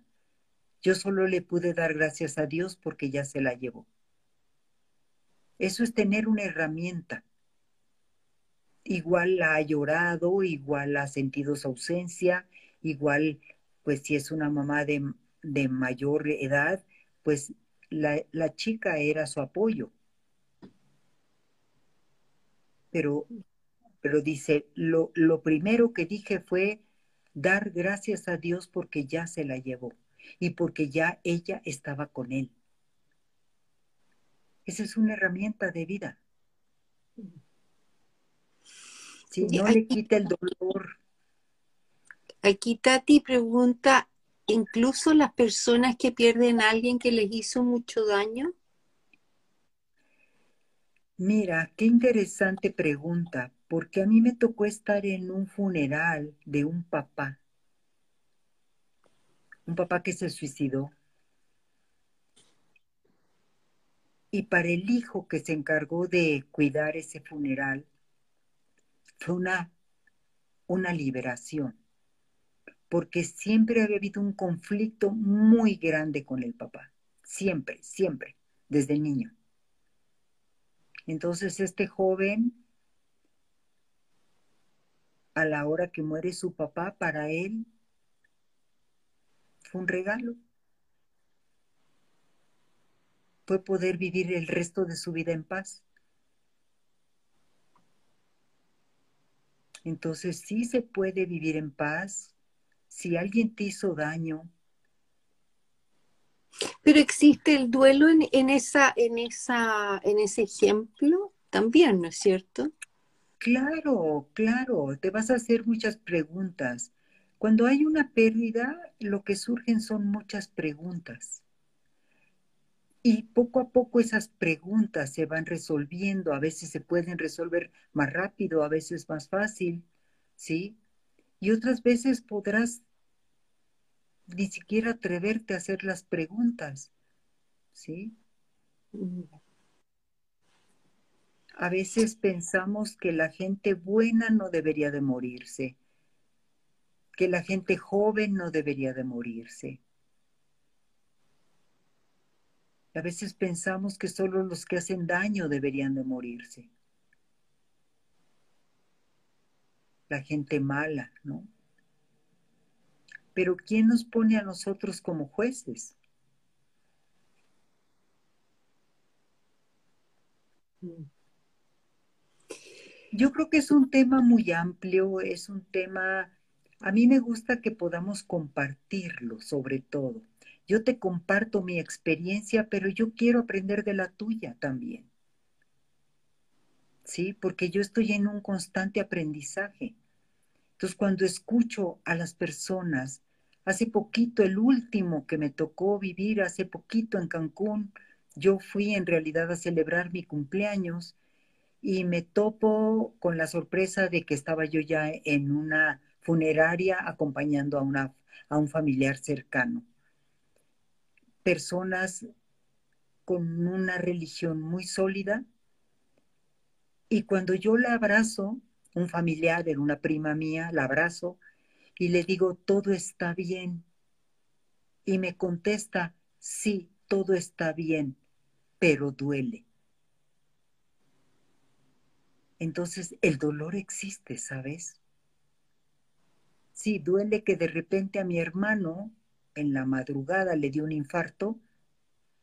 yo solo le pude dar gracias a Dios porque ya se la llevó. Eso es tener una herramienta. Igual la ha llorado, igual ha sentido su ausencia, igual, pues si es una mamá de, mayor edad, pues la, la chica era su apoyo pero, pero dice, lo, lo primero que dije fue dar gracias a Dios porque ya se la llevó y porque ya ella estaba con él. Esa es una herramienta de vida. Si no le quita el dolor. Aquí Tati pregunta, incluso las personas que pierden a alguien que les hizo mucho daño. Mira, qué interesante pregunta, porque a mí me tocó estar en un funeral de un papá, un papá que se suicidó. Y para el hijo que se encargó de cuidar ese funeral, fue una, una liberación, porque siempre había habido un conflicto muy grande con el papá, siempre, siempre, desde niño. Entonces este joven a la hora que muere su papá, para él fue un regalo. Fue poder vivir el resto de su vida en paz. Entonces sí se puede vivir en paz. Si alguien te hizo daño, pero existe el duelo en, en, esa, en, esa, en ese ejemplo también, ¿no es cierto? Claro, claro, te vas a hacer muchas preguntas. Cuando hay una pérdida, lo que surgen son muchas preguntas. Y poco a poco esas preguntas se van resolviendo, a veces se pueden resolver más rápido, a veces más fácil, ¿sí? Y otras veces podrás ni siquiera atreverte a hacer las preguntas, ¿sí? A veces pensamos que la gente buena no debería de morirse, que la gente joven no debería de morirse. A veces pensamos que solo los que hacen daño deberían de morirse. La gente mala, ¿no? Pero ¿quién nos pone a nosotros como jueces? Yo creo que es un tema muy amplio, es un tema, a mí me gusta que podamos compartirlo sobre todo. Yo te comparto mi experiencia, pero yo quiero aprender de la tuya también. ¿Sí? Porque yo estoy en un constante aprendizaje. Entonces, cuando escucho a las personas Hace poquito, el último que me tocó vivir, hace poquito en Cancún, yo fui en realidad a celebrar mi cumpleaños y me topo con la sorpresa de que estaba yo ya en una funeraria acompañando a, una, a un familiar cercano. Personas con una religión muy sólida y cuando yo la abrazo, un familiar, era una prima mía, la abrazo y le digo, todo está bien. Y me contesta, sí, todo está bien, pero duele. Entonces el dolor existe, ¿sabes? Sí, duele que de repente a mi hermano en la madrugada le dio un infarto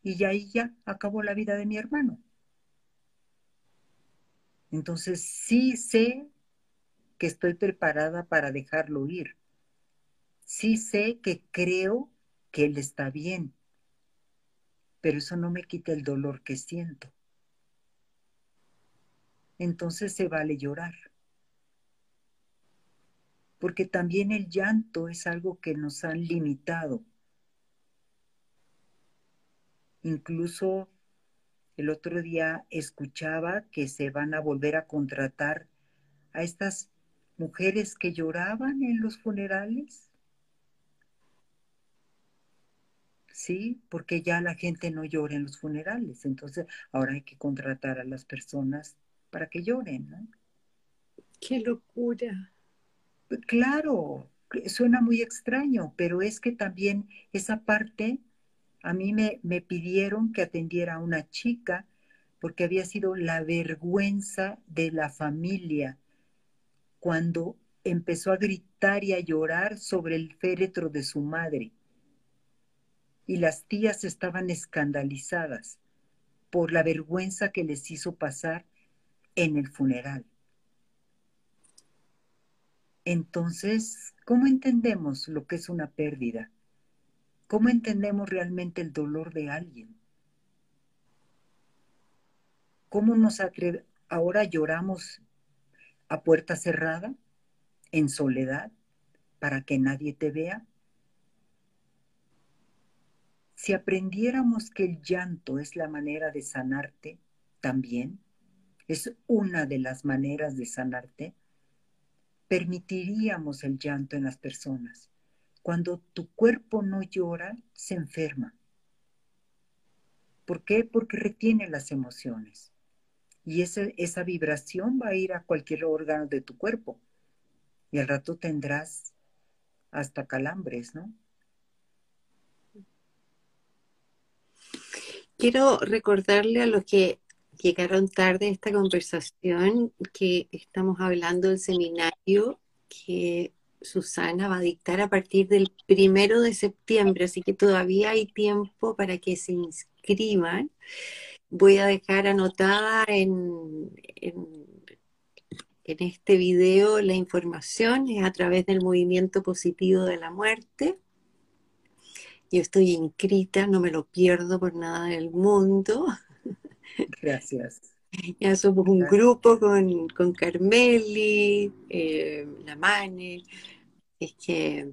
y ya ahí ya acabó la vida de mi hermano. Entonces sí sé que estoy preparada para dejarlo ir sí sé que creo que Él está bien, pero eso no me quita el dolor que siento. Entonces se vale llorar. Porque también el llanto es algo que nos han limitado. Incluso el otro día escuchaba que se van a volver a contratar a estas mujeres que lloraban en los funerales ¿sí? Porque ya la gente no llora en los funerales, entonces ahora hay que contratar a las personas para que lloren, ¿no? ¡Qué locura! Claro, suena muy extraño, pero es que también esa parte, a mí me, me pidieron que atendiera a una chica porque había sido la vergüenza de la familia cuando empezó a gritar y a llorar sobre el féretro de su madre y las tías estaban escandalizadas por la vergüenza que les hizo pasar en el funeral. Entonces, ¿cómo entendemos lo que es una pérdida? ¿Cómo entendemos realmente el dolor de alguien? ¿Cómo nos atreve? Ahora lloramos a puerta cerrada, en soledad, para que nadie te vea. Si aprendiéramos que el llanto es la manera de sanarte también, es una de las maneras de sanarte, permitiríamos el llanto en las personas. Cuando tu cuerpo no llora, se enferma. ¿Por qué? Porque retiene las emociones. Y esa, esa vibración va a ir a cualquier órgano de tu cuerpo. Y al rato tendrás hasta calambres, ¿no? Quiero recordarle a los que llegaron tarde a esta conversación que estamos hablando del seminario que Susana va a dictar a partir del primero de septiembre, así que todavía hay tiempo para que se inscriban. Voy a dejar anotada en, en, este video la información, es a través del movimiento positivo de la muerte. Yo estoy inscrita, no me lo pierdo por nada del mundo. Gracias. Ya somos un grupo con, con Carmeli, eh, la Mane, es que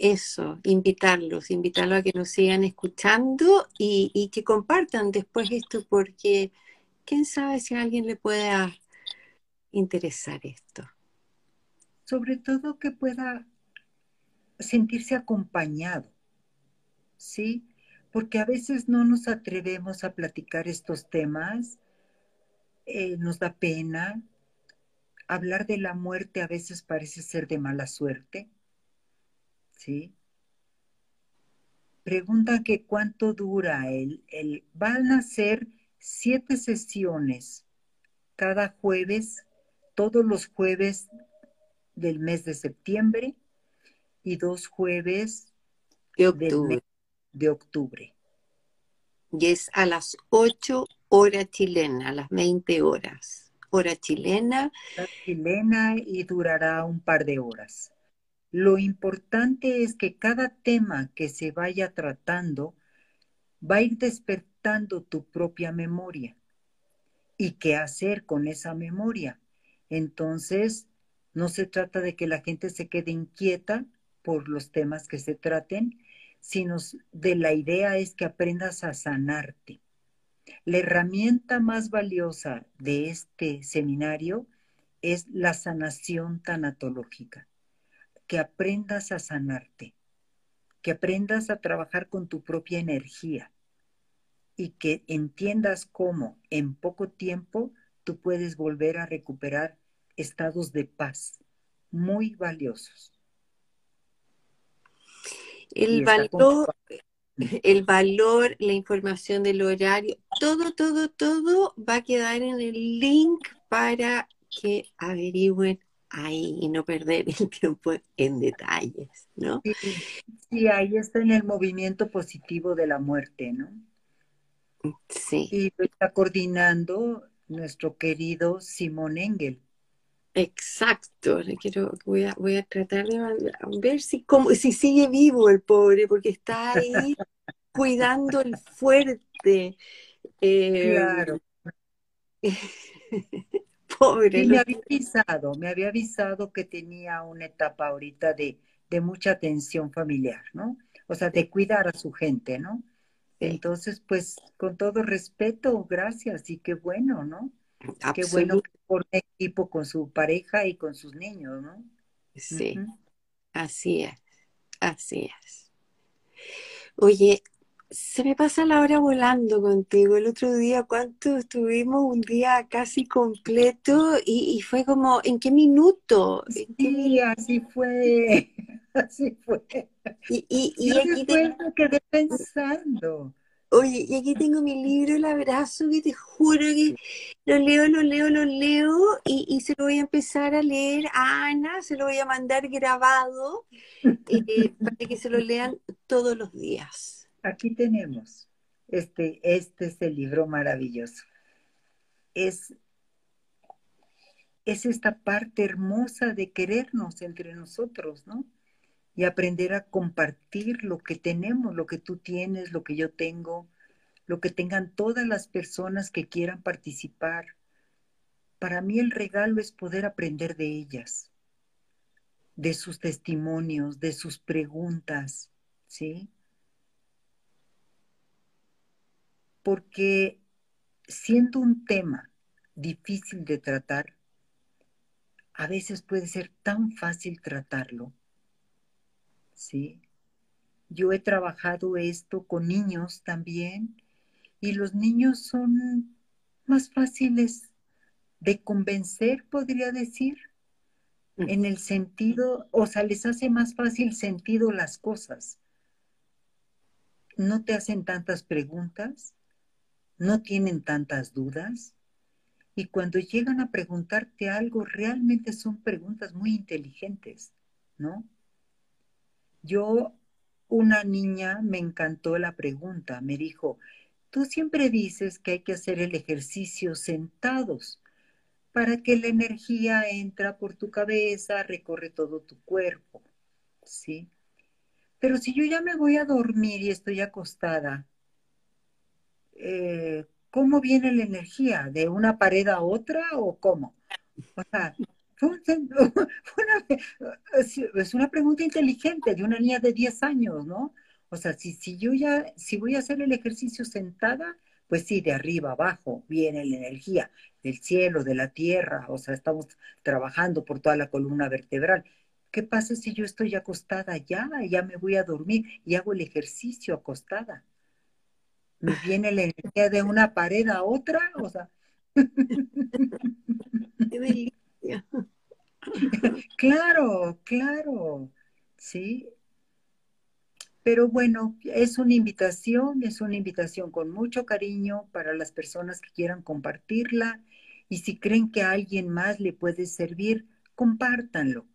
eso, invitarlos, invitarlos a que nos sigan escuchando y, que compartan después esto, porque quién sabe si a alguien le pueda interesar esto. Sobre todo que pueda sentirse acompañado, ¿sí? Porque a veces no nos atrevemos a platicar estos temas, eh, nos da pena, hablar de la muerte a veces parece ser de mala suerte. ¿Sí? Pregunta que cuánto dura el, el van a ser siete sesiones cada jueves, todos los jueves del mes de septiembre y dos jueves de octubre. De octubre. Y es a las 8 horas chilenas, a las 20 horas hora chilena. chilena y durará un par de horas. Lo importante es que cada tema que se vaya tratando va a ir despertando tu propia memoria. ¿Y qué hacer con esa memoria? Entonces, no se trata de que la gente se quede inquieta por los temas que se traten, sino de la idea es que aprendas a sanarte. La herramienta más valiosa de este seminario es la sanación tanatológica, que aprendas a sanarte, que aprendas a trabajar con tu propia energía y que entiendas cómo en poco tiempo tú puedes volver a recuperar estados de paz muy valiosos. El valor, el valor, la información del horario, todo, todo, todo va a quedar en el link para que averigüen ahí y no perder el tiempo en detalles, ¿no? Sí, ahí está en el movimiento positivo de la muerte, ¿no? Sí. Y lo está coordinando nuestro querido Simón Engel. Exacto, le quiero, voy a, voy a tratar de ver si, cómo, si sigue vivo el pobre, porque está ahí cuidando el fuerte. Eh, claro. pobre. me había avisado, me había avisado que tenía una etapa ahorita de, de mucha tensión familiar, ¿no? O sea, de cuidar a su gente, ¿no? Entonces, pues, con todo respeto, gracias y qué bueno, ¿no? Qué bueno que forme equipo con su pareja y con sus niños, ¿no? Sí, así es, así es. Oye, se me pasa la hora volando contigo. El otro día, ¿cuánto estuvimos? Un día casi completo y, fue como, ¿en qué minuto? sí, así fue, así fue. Y, y, y aquí te... quedé pensando. Oye, y aquí tengo mi libro, El abrazo, que te juro que lo leo, lo leo, lo leo, y, se lo voy a empezar a leer a Ana, se lo voy a mandar grabado eh, para que se lo lean todos los días. Aquí tenemos, este, este es el libro maravilloso. Es, es esta parte hermosa de querernos entre nosotros, ¿no? Y aprender a compartir lo que tenemos, lo que tú tienes, lo que yo tengo, lo que tengan todas las personas que quieran participar. Para mí el regalo es poder aprender de ellas, de sus testimonios, de sus preguntas, ¿sí? Porque siendo un tema difícil de tratar, a veces puede ser tan fácil tratarlo ¿sí? Yo he trabajado esto con niños también y los niños son más fáciles de convencer, podría decir, en el sentido, o sea, les hace más fácil sentido las cosas. No te hacen tantas preguntas, no tienen tantas dudas Y cuando llegan a preguntarte algo, realmente son preguntas muy inteligentes, ¿no? Yo, una niña, me encantó la pregunta, me dijo, tú siempre dices que hay que hacer el ejercicio sentados para que la energía entra por tu cabeza, recorre todo tu cuerpo, ¿sí? Pero si yo ya me voy a dormir y estoy acostada, eh, ¿cómo viene la energía? ¿De una pared a otra o cómo? O sea, es una pregunta inteligente de una niña de 10 años, ¿no? O sea, si, si yo ya, si voy a hacer el ejercicio sentada, pues sí, de arriba abajo viene la energía del cielo, de la tierra, o sea, estamos trabajando por toda la columna vertebral. ¿Qué pasa si yo estoy acostada ya, ya me voy a dormir y hago el ejercicio acostada? ¿Me viene la energía de una pared a otra? O sea. claro, claro. Sí. Pero bueno, es una invitación, es una invitación con mucho cariño para las personas que quieran compartirla y si creen que a alguien más le puede servir, compártanlo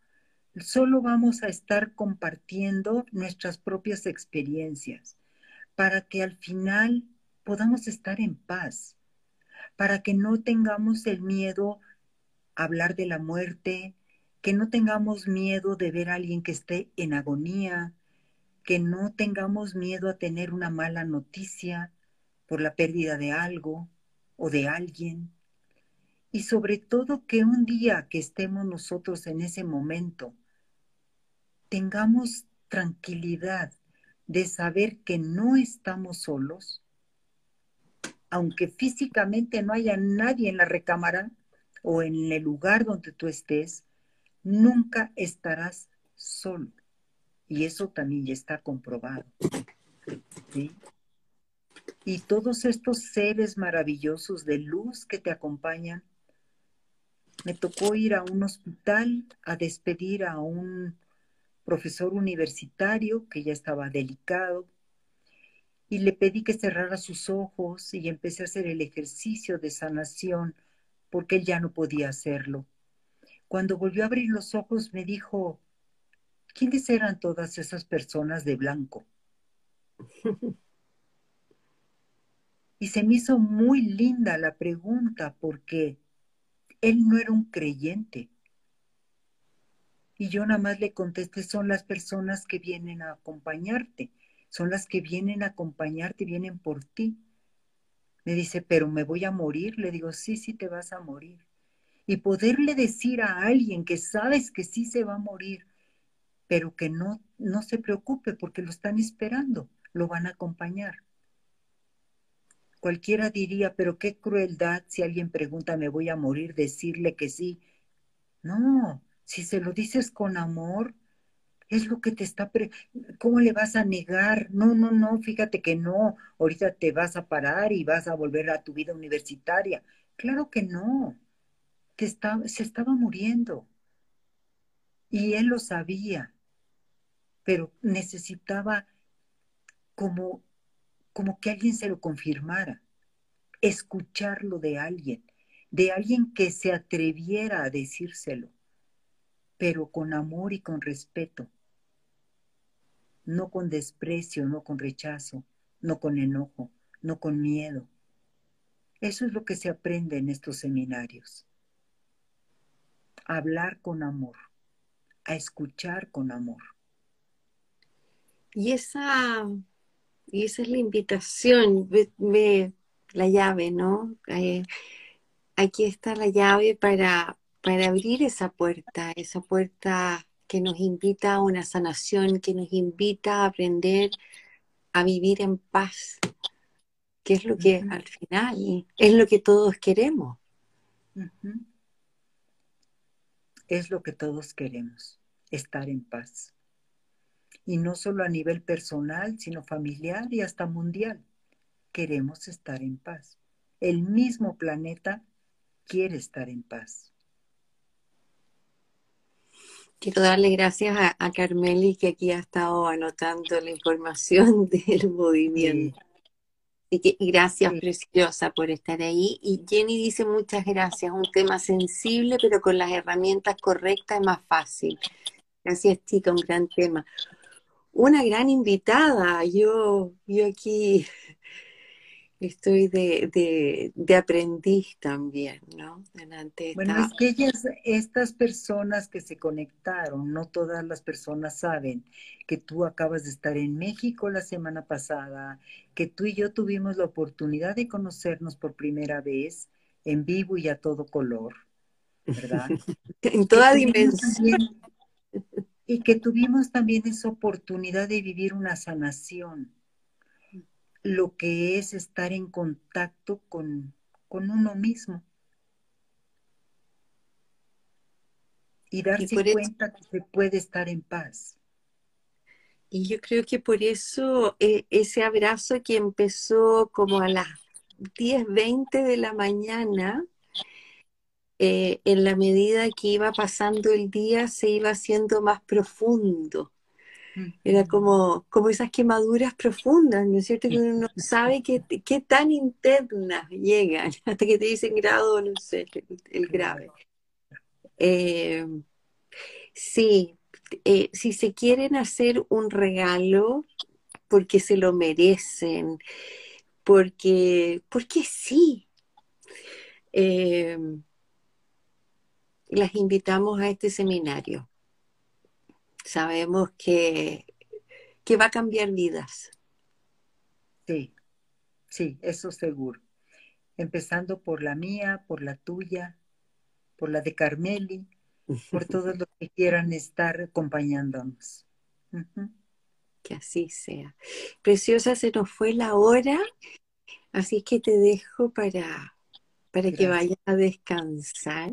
solo vamos a estar compartiendo nuestras propias experiencias para que al final podamos estar en paz, para que no tengamos el miedo a hablar de la muerte, que no tengamos miedo de ver a alguien que esté en agonía, que no tengamos miedo a tener una mala noticia por la pérdida de algo o de alguien. Y sobre todo que un día que estemos nosotros en ese momento, tengamos tranquilidad de saber que no estamos solos, aunque físicamente no haya nadie en la recámara o en el lugar donde tú estés, nunca estarás solo. Y eso también ya está comprobado. Y todos estos seres maravillosos de luz que te acompañan, me tocó ir a un hospital a despedir a un profesor universitario que ya estaba delicado, y le pedí que cerrara sus ojos y empecé a hacer el ejercicio de sanación porque él ya no podía hacerlo. Cuando volvió a abrir los ojos me dijo, ¿quiénes eran todas esas personas de blanco? y se me hizo muy linda la pregunta porque él no era un creyente. Y yo nada más le contesté, son las personas que vienen a acompañarte, son las que vienen a acompañarte, vienen por ti. Me dice, pero me voy a morir. Le digo, sí, sí te vas a morir. Y poderle decir a alguien que sabes que sí se va a morir, pero que no, no se preocupe porque lo están esperando, lo van a acompañar. Cualquiera diría, pero qué crueldad si alguien pregunta, me voy a morir, decirle que sí. No, si se lo dices con amor, es lo que te está... ¿Cómo le vas a negar? No, no, no, fíjate que no. Ahorita te vas a parar y vas a volver a tu vida universitaria. Claro que no. Te se estaba muriendo. Y él lo sabía. Pero necesitaba como, como que alguien se lo confirmara. Escucharlo de alguien. De alguien que se atreviera a decírselo pero con amor y con respeto, no con desprecio, no con rechazo, no con enojo, no con miedo. Eso es lo que se aprende en estos seminarios. A hablar con amor, a escuchar con amor. Y esa, y esa es la invitación, ve, la llave, ¿no? Eh, aquí está la llave para para abrir esa puerta, esa puerta que nos invita a una sanación, que nos invita a aprender a vivir en paz, que es lo que al final es lo que todos queremos. Es lo que todos queremos, estar en paz. Y no solo a nivel personal, sino familiar y hasta mundial. Queremos estar en paz. El mismo planeta quiere estar en paz. Quiero darle gracias a, Carmeli que aquí ha estado anotando la información del movimiento. Que gracias, preciosa, por estar ahí. Y Jenny dice muchas gracias. Un tema sensible, pero con las herramientas correctas es más fácil. Gracias, chica, un gran tema. Una gran invitada. Yo, yo aquí estoy de, aprendiz también, ¿no? Bueno, es que ellas, estas personas que se conectaron, no todas las personas saben que tú acabas de estar en México la semana pasada, que tú y yo tuvimos la oportunidad de conocernos por primera vez en vivo y a todo color, ¿verdad? en toda dimensión. y que tuvimos también esa oportunidad de vivir una sanación lo que es estar en contacto con, uno mismo. Y darse cuenta que se puede estar en paz. Y yo creo que por eso eh, ese abrazo que empezó como a las 10, 20 de la mañana, eh, en la medida que iba pasando el día, se iba haciendo más profundo. Era como, como esas quemaduras profundas, ¿no es cierto? Que uno no sabe qué, qué tan internas llegan, hasta que te dicen grado, no sé, el grave. Eh, sí, eh, si se quieren hacer un regalo porque se lo merecen, porque, porque sí, eh, las invitamos a este seminario sabemos que, que va a cambiar vidas. Sí, sí, eso seguro. Empezando por la mía, por la tuya, por la de Carmeli, por todos los que quieran estar acompañándonos. Que así sea. Preciosa, se nos fue la hora, así que te dejo para, para que vayas a descansar.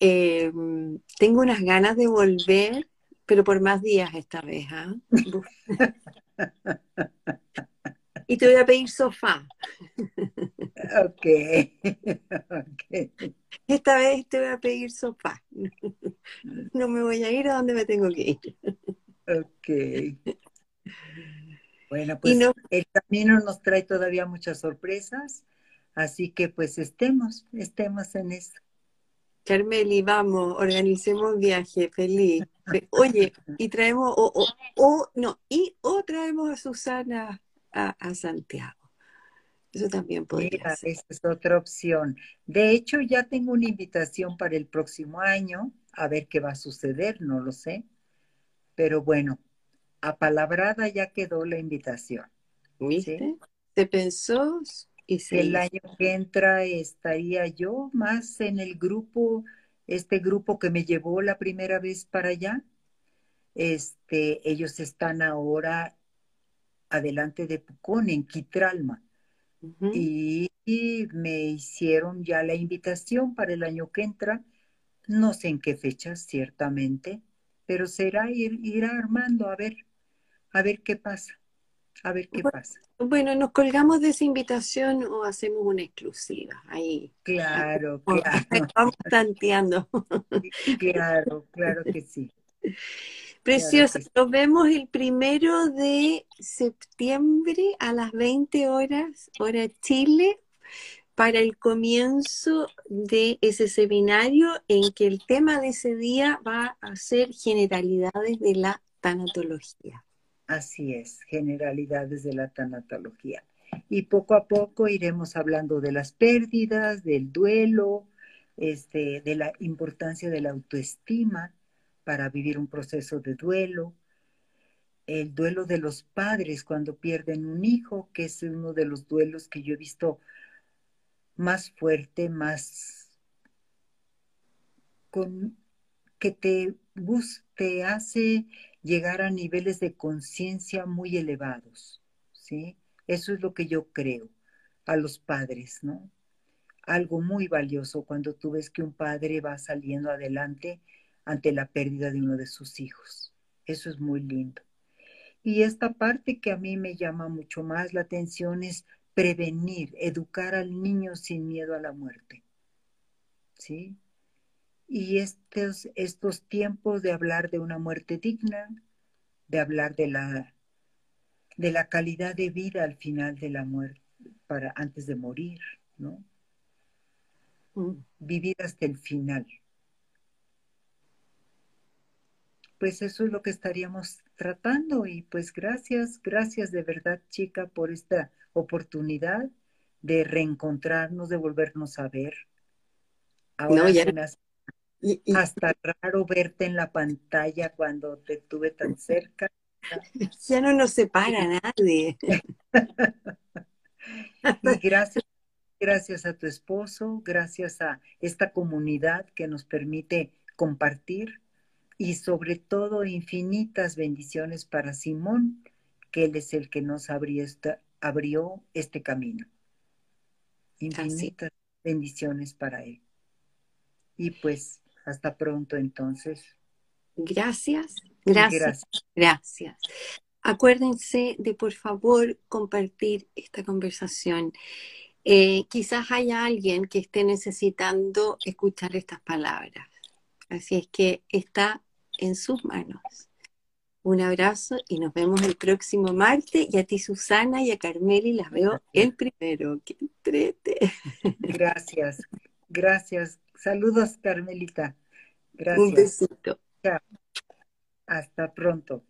Em, tengo unas ganas de volver pero por más días esta vez. ¿ah? y te voy a pedir sofá. ok. Esta vez te voy a pedir sofá. No me voy a ir a donde me tengo que ir. ok. Bueno, pues el camino nos trae todavía muchas sorpresas, así que pues estemos, estemos en eso. Carmeli, vamos, organicemos viaje, feliz. Oye, y traemos, o, o, no, y o traemos a Susana a, Santiago. Eso también podría ser. Esa es otra opción. De hecho, ya tengo una invitación para el próximo año, a ver qué va a suceder, no lo sé. Pero bueno, apalabrada ya quedó la invitación. ¿Viste? Se pensó y se El año que entra estaría yo más en el grupo este grupo que me llevó la primera vez para allá, este, ellos están ahora adelante de Pucón, en Quitralma. y, me hicieron ya la invitación para el año que entra. No sé en qué fecha, ciertamente, pero será ir, ir armando a ver, a ver qué pasa, a ver qué pasa. Bueno, nos colgamos de esa invitación o hacemos una exclusiva ahí. Claro, claro. Vamos tanteando. Claro, claro que sí. Precioso. Nos vemos el primero de septiembre a las 20 horas, hora Chile, para el comienzo de ese seminario en que el tema de ese día va a ser generalidades de la tanatología. Así es, generalidades de la tanatología. Y poco a poco iremos hablando de las pérdidas, del duelo, este, de la importancia de la autoestima para vivir un proceso de duelo, el duelo de los padres cuando pierden un hijo, que es uno de los duelos que yo he visto más fuerte, más con que te, te hace llegar a niveles de conciencia muy elevados, ¿sí? Eso es lo que yo creo a los padres, ¿no? Algo muy valioso cuando tú ves que un padre va saliendo adelante ante la pérdida de uno de sus hijos. Eso es muy lindo. Y esta parte que a mí me llama mucho más la atención es prevenir, educar al niño sin miedo a la muerte. ¿Sí? Y estos, estos tiempos de hablar de una muerte digna, de hablar de la de la calidad de vida al final de la muerte, para antes de morir, ¿no? Mm. Vivir hasta el final. Pues eso es lo que estaríamos tratando y pues gracias, gracias de verdad chica por esta oportunidad de reencontrarnos, de volvernos a ver. Ahora hasta raro verte en la pantalla cuando te tuve tan cerca. Ya no nos separa nadie. y gracias, gracias a tu esposo, gracias a esta comunidad que nos permite compartir y sobre todo infinitas bendiciones para Simón, que él es el que nos abrió, abrió este camino. Infinitas bendiciones para él. Y pues hasta pronto entonces. Gracias, gracias, gracias. Acuérdense de por favor compartir esta conversación. Eh, quizás haya alguien que esté necesitando escuchar estas palabras. Así es que está en sus manos. Un abrazo y nos vemos el próximo martes. Y a ti, Susana, y a Carmeli las veo el primero. ¡Qué entrete! Gracias, gracias. Saludos, Carmelita. Gracias. Un besito. Hasta pronto.